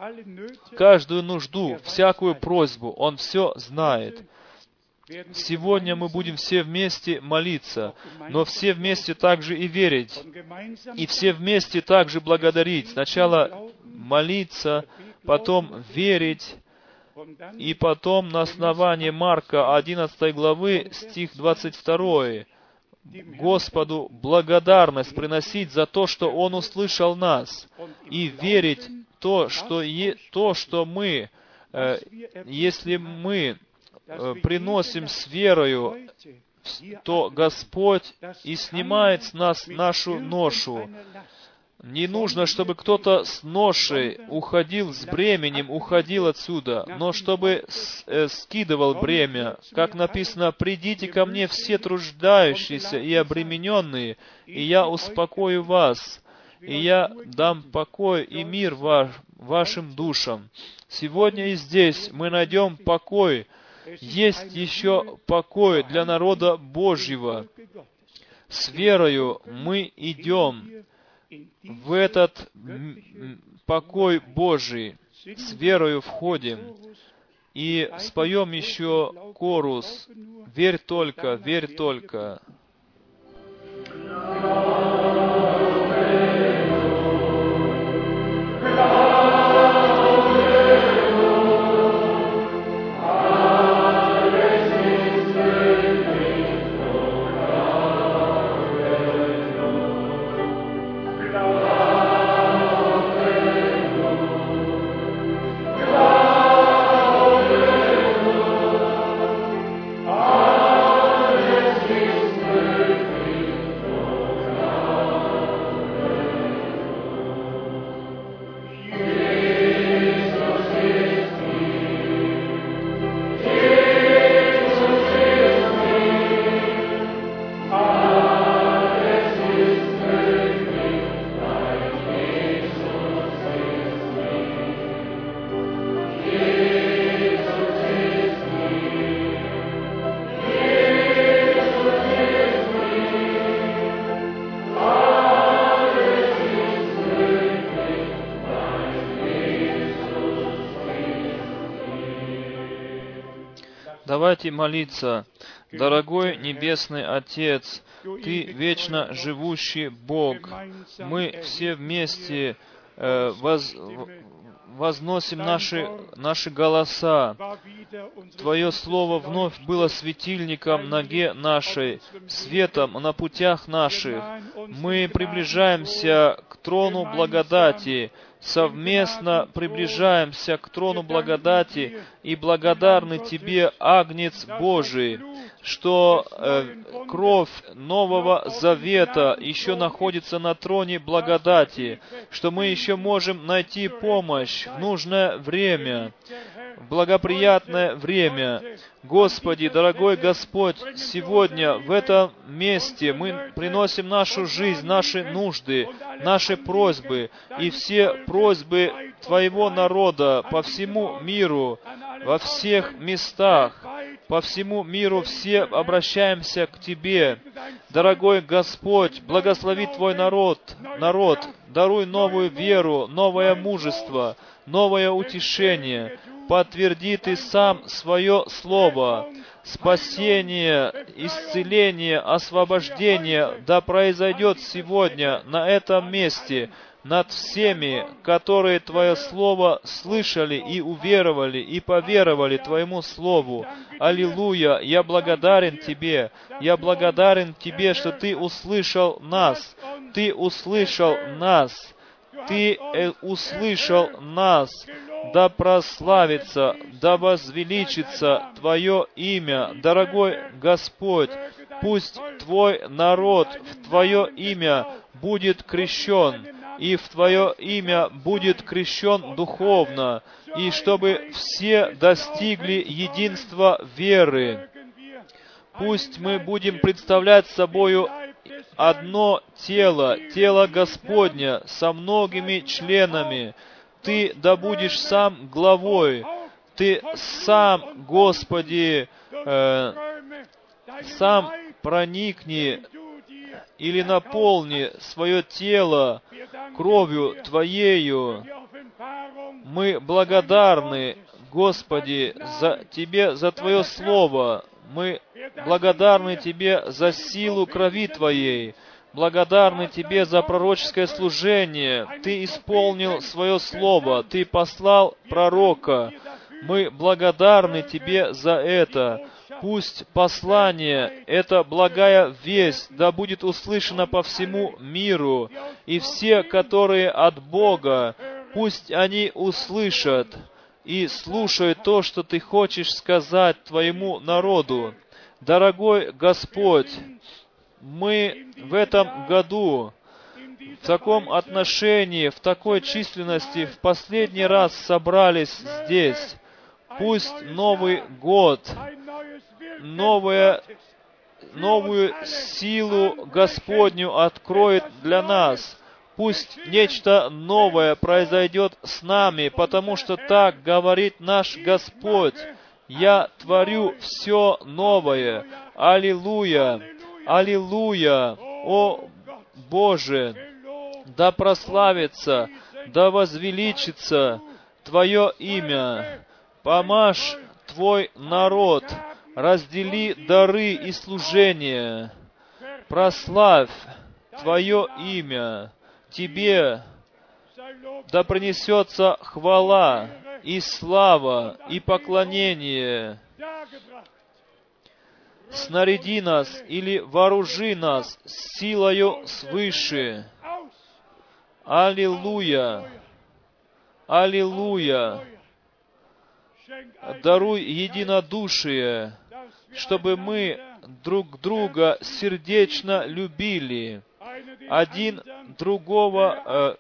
каждую нужду, всякую просьбу. Он все знает. Сегодня мы будем все вместе молиться, но все вместе также и верить, и все вместе также благодарить. Сначала молиться, потом верить, и потом на основании Марка 11 главы, стих 22, Господу благодарность приносить за то, что Он услышал нас, и верить то, что, е, то, что мы, э, если мы э, приносим с верою, то Господь и снимает с нас нашу ношу. Не нужно, чтобы кто-то с ношей уходил, с бременем уходил отсюда, но чтобы э, скидывал бремя. Как написано, «Придите ко мне все труждающиеся и обремененные, и я успокою вас, и я дам покой и мир ваш, вашим душам». Сегодня и здесь мы найдем покой. Есть еще покой для народа Божьего. С верою мы идем в этот покой Божий с верою входим и споем еще корус «Верь только, верь только». Давайте молиться. Дорогой Небесный Отец, Ты вечно живущий Бог. Мы все вместе э, воз, возносим наши, наши голоса. Твое Слово вновь было светильником ноге нашей, светом на путях наших. Мы приближаемся к трону благодати, совместно приближаемся к трону благодати и благодарны Тебе, Агнец Божий, что э, кровь Нового Завета еще находится на троне благодати, что мы еще можем найти помощь в нужное время, благоприятное время. Господи, дорогой Господь, сегодня в этом месте мы приносим нашу жизнь, наши нужды, наши просьбы и все просьбы Твоего народа по всему миру, во всех местах, по всему миру все обращаемся к Тебе. Дорогой Господь, благослови Твой народ, народ, даруй новую веру, новое мужество, новое утешение. Подтверди Ты сам свое Слово. Спасение, исцеление, освобождение да произойдет сегодня на этом месте – над всеми, которые Твое Слово слышали и уверовали, и поверовали Твоему Слову. Аллилуйя! Я благодарен Тебе. Я благодарен Тебе, что Ты услышал нас. Ты услышал нас. Ты э, услышал нас. Да прославится, да возвеличится Твое имя, дорогой Господь. Пусть Твой народ в Твое имя будет крещен и в Твое имя будет крещен духовно, и чтобы все достигли единства веры. Пусть мы будем представлять собою одно тело, тело Господня со многими членами. Ты да будешь сам главой, Ты сам, Господи, э, сам проникни или наполни свое тело кровью Твоею. Мы благодарны, Господи, за Тебе, за Твое Слово. Мы благодарны Тебе за силу крови Твоей. Благодарны Тебе за пророческое служение. Ты исполнил свое Слово. Ты послал пророка. Мы благодарны Тебе за это. Пусть послание, эта благая весть, да будет услышана по всему миру, и все, которые от Бога, пусть они услышат и слушают то, что Ты хочешь сказать Твоему народу. Дорогой Господь, мы в этом году в таком отношении, в такой численности в последний раз собрались здесь. Пусть Новый год новое, новую силу Господню откроет для нас. Пусть нечто новое произойдет с нами, потому что так говорит наш Господь. Я творю все новое. Аллилуйя! Аллилуйя! О Боже! Да прославится, да возвеличится Твое имя. Помажь Твой народ, раздели дары и служения, прославь Твое имя, Тебе да принесется хвала и слава и поклонение. Снаряди нас или вооружи нас силою свыше. Аллилуйя! Аллилуйя! Даруй единодушие, чтобы мы друг друга сердечно любили, один другого э,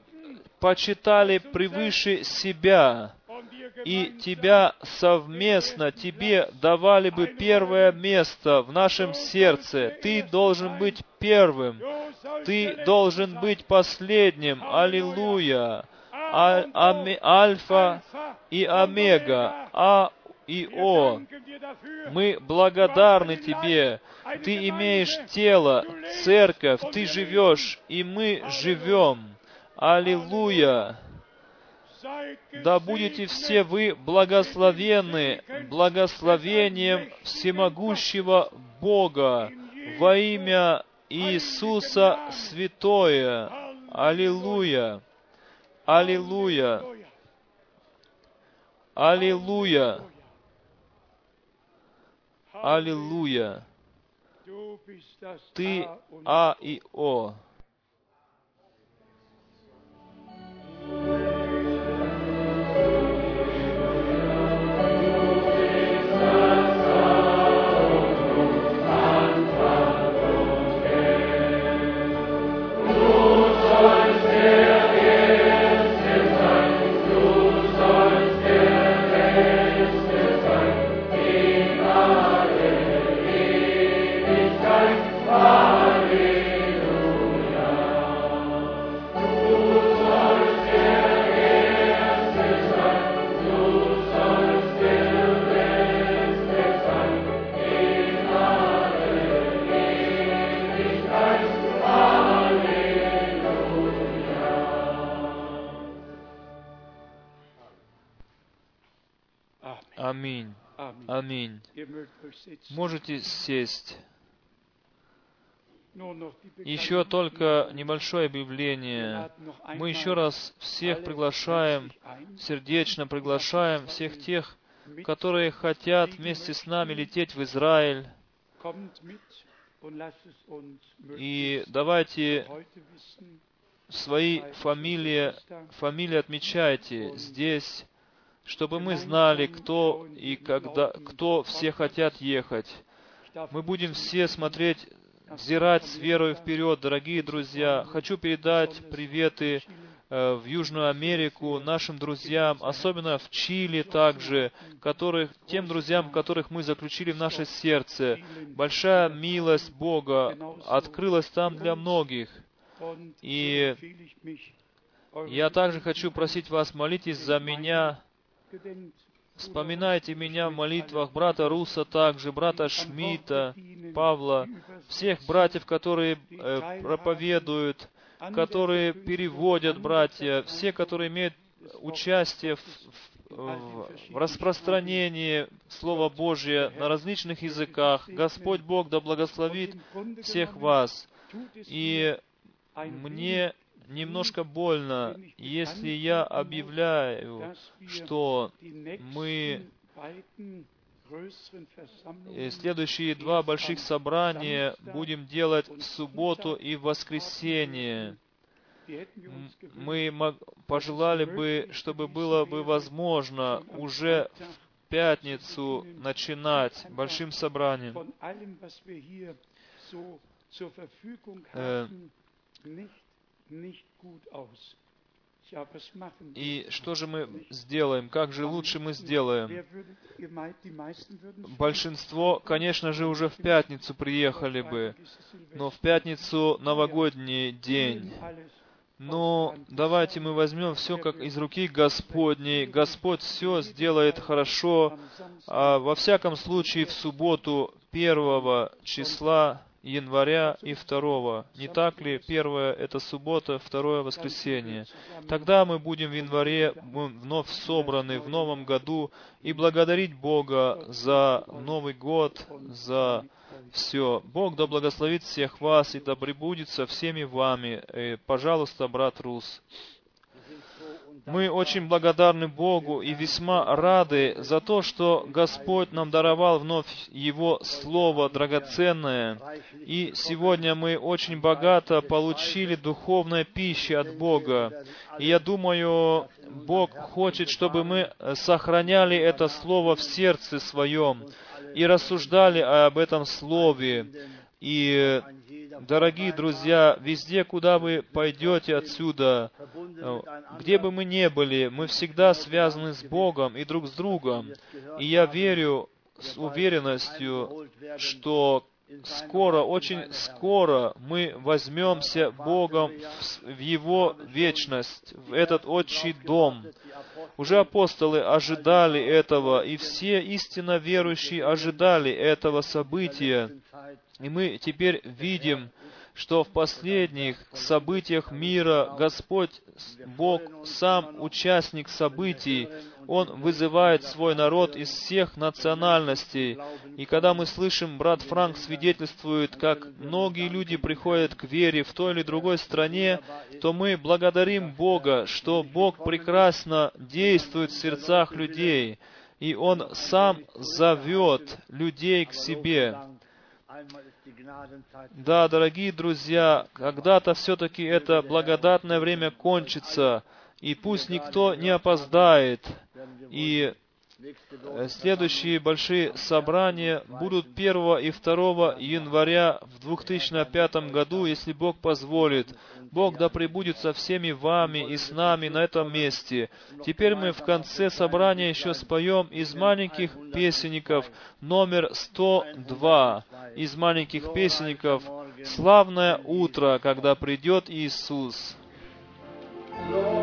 почитали превыше себя, и Тебя совместно, Тебе давали бы первое место в нашем сердце. Ты должен быть первым. Ты должен быть последним. Аллилуйя. А, ами, альфа и омега. А и О. Мы благодарны Тебе. Ты имеешь тело, церковь, Ты живешь, и мы живем. Аллилуйя! Да будете все вы благословенны благословением всемогущего Бога во имя Иисуса Святое. Аллилуйя! Аллилуйя! Аллилуйя! Аллилуйя! Ты А и О. Аминь. Можете сесть. Еще только небольшое объявление. Мы еще раз всех приглашаем, сердечно приглашаем всех тех, которые хотят вместе с нами лететь в Израиль. И давайте свои фамилии, фамилии отмечайте здесь, чтобы мы знали, кто и когда, кто все хотят ехать. Мы будем все смотреть, взирать с верой вперед, дорогие друзья. Хочу передать приветы э, в Южную Америку нашим друзьям, особенно в Чили также, которых, тем друзьям, которых мы заключили в наше сердце. Большая милость Бога открылась там для многих. И я также хочу просить вас, молитесь за меня, Вспоминайте меня в молитвах брата Руса также, брата Шмита, Павла, всех братьев, которые э, проповедуют, которые переводят братья, все, которые имеют участие в, в, в распространении Слова Божия на различных языках. Господь Бог да благословит всех вас. И мне немножко больно, если я объявляю, что мы следующие два больших собрания будем делать в субботу и в воскресенье. Мы пожелали бы, чтобы было бы возможно уже в пятницу начинать большим собранием. Э, и что же мы сделаем? Как же лучше мы сделаем? Большинство, конечно же, уже в пятницу приехали бы, но в пятницу новогодний день. Но давайте мы возьмем все как из руки Господней. Господь все сделает хорошо. А во всяком случае, в субботу первого числа января и второго. Не так ли? Первое — это суббота, второе — воскресенье. Тогда мы будем в январе вновь собраны в новом году и благодарить Бога за Новый год, за все. Бог да благословит всех вас и да пребудет со всеми вами. И, пожалуйста, брат Рус. Мы очень благодарны Богу и весьма рады за то, что Господь нам даровал вновь Его Слово драгоценное. И сегодня мы очень богато получили духовной пищи от Бога. И я думаю, Бог хочет, чтобы мы сохраняли это Слово в сердце своем и рассуждали об этом Слове. И Дорогие друзья, везде, куда вы пойдете отсюда, где бы мы ни были, мы всегда связаны с Богом и друг с другом. И я верю с уверенностью, что скоро, очень скоро мы возьмемся Богом в Его вечность, в этот отчий дом. Уже апостолы ожидали этого, и все истинно верующие ожидали этого события. И мы теперь видим, что в последних событиях мира Господь Бог сам участник событий, Он вызывает свой народ из всех национальностей. И когда мы слышим, брат Франк свидетельствует, как многие люди приходят к вере в той или другой стране, то мы благодарим Бога, что Бог прекрасно действует в сердцах людей, и Он сам зовет людей к себе. Да, дорогие друзья, когда-то все-таки это благодатное время кончится, и пусть никто не опоздает. И следующие большие собрания будут 1 и 2 января в 2005 году, если Бог позволит. Бог да пребудет со всеми вами и с нами на этом месте. Теперь мы в конце собрания еще споем из маленьких песенников номер 102. Из маленьких песенников «Славное утро, когда придет Иисус». Аминь.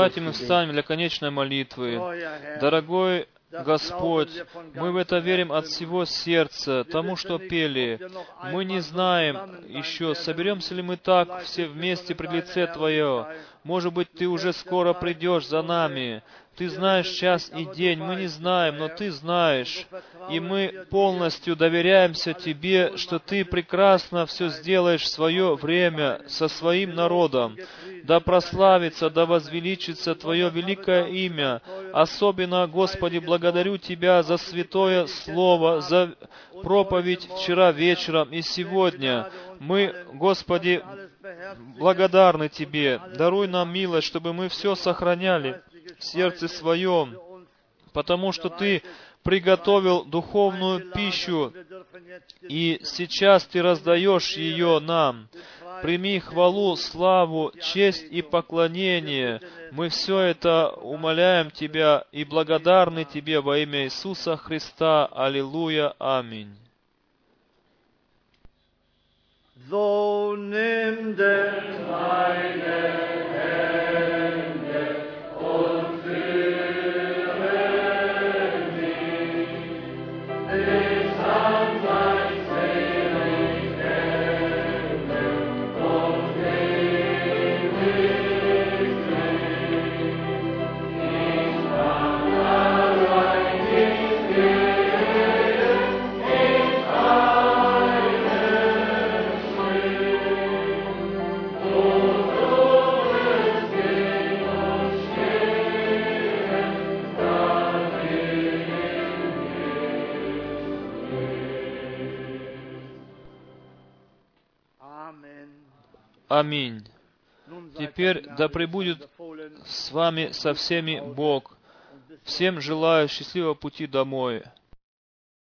Давайте мы встанем для конечной молитвы. Дорогой Господь, мы в это верим от всего сердца, тому, что пели. Мы не знаем еще, соберемся ли мы так все вместе при лице Твое. Может быть, Ты уже скоро придешь за нами. Ты знаешь час и день, мы не знаем, но Ты знаешь. И мы полностью доверяемся Тебе, что Ты прекрасно все сделаешь в свое время со своим народом. Да прославится, да возвеличится Твое великое имя. Особенно, Господи, благодарю Тебя за святое Слово, за проповедь вчера вечером и сегодня. Мы, Господи, благодарны Тебе. Даруй нам милость, чтобы мы все сохраняли в сердце своем, потому что Ты приготовил духовную пищу, и сейчас Ты раздаешь ее нам. Прими хвалу, славу, честь и поклонение. Мы все это умоляем Тебя и благодарны Тебе во имя Иисуса Христа. Аллилуйя. Аминь. Аминь. Теперь да пребудет с вами со всеми Бог. Всем желаю счастливого пути домой.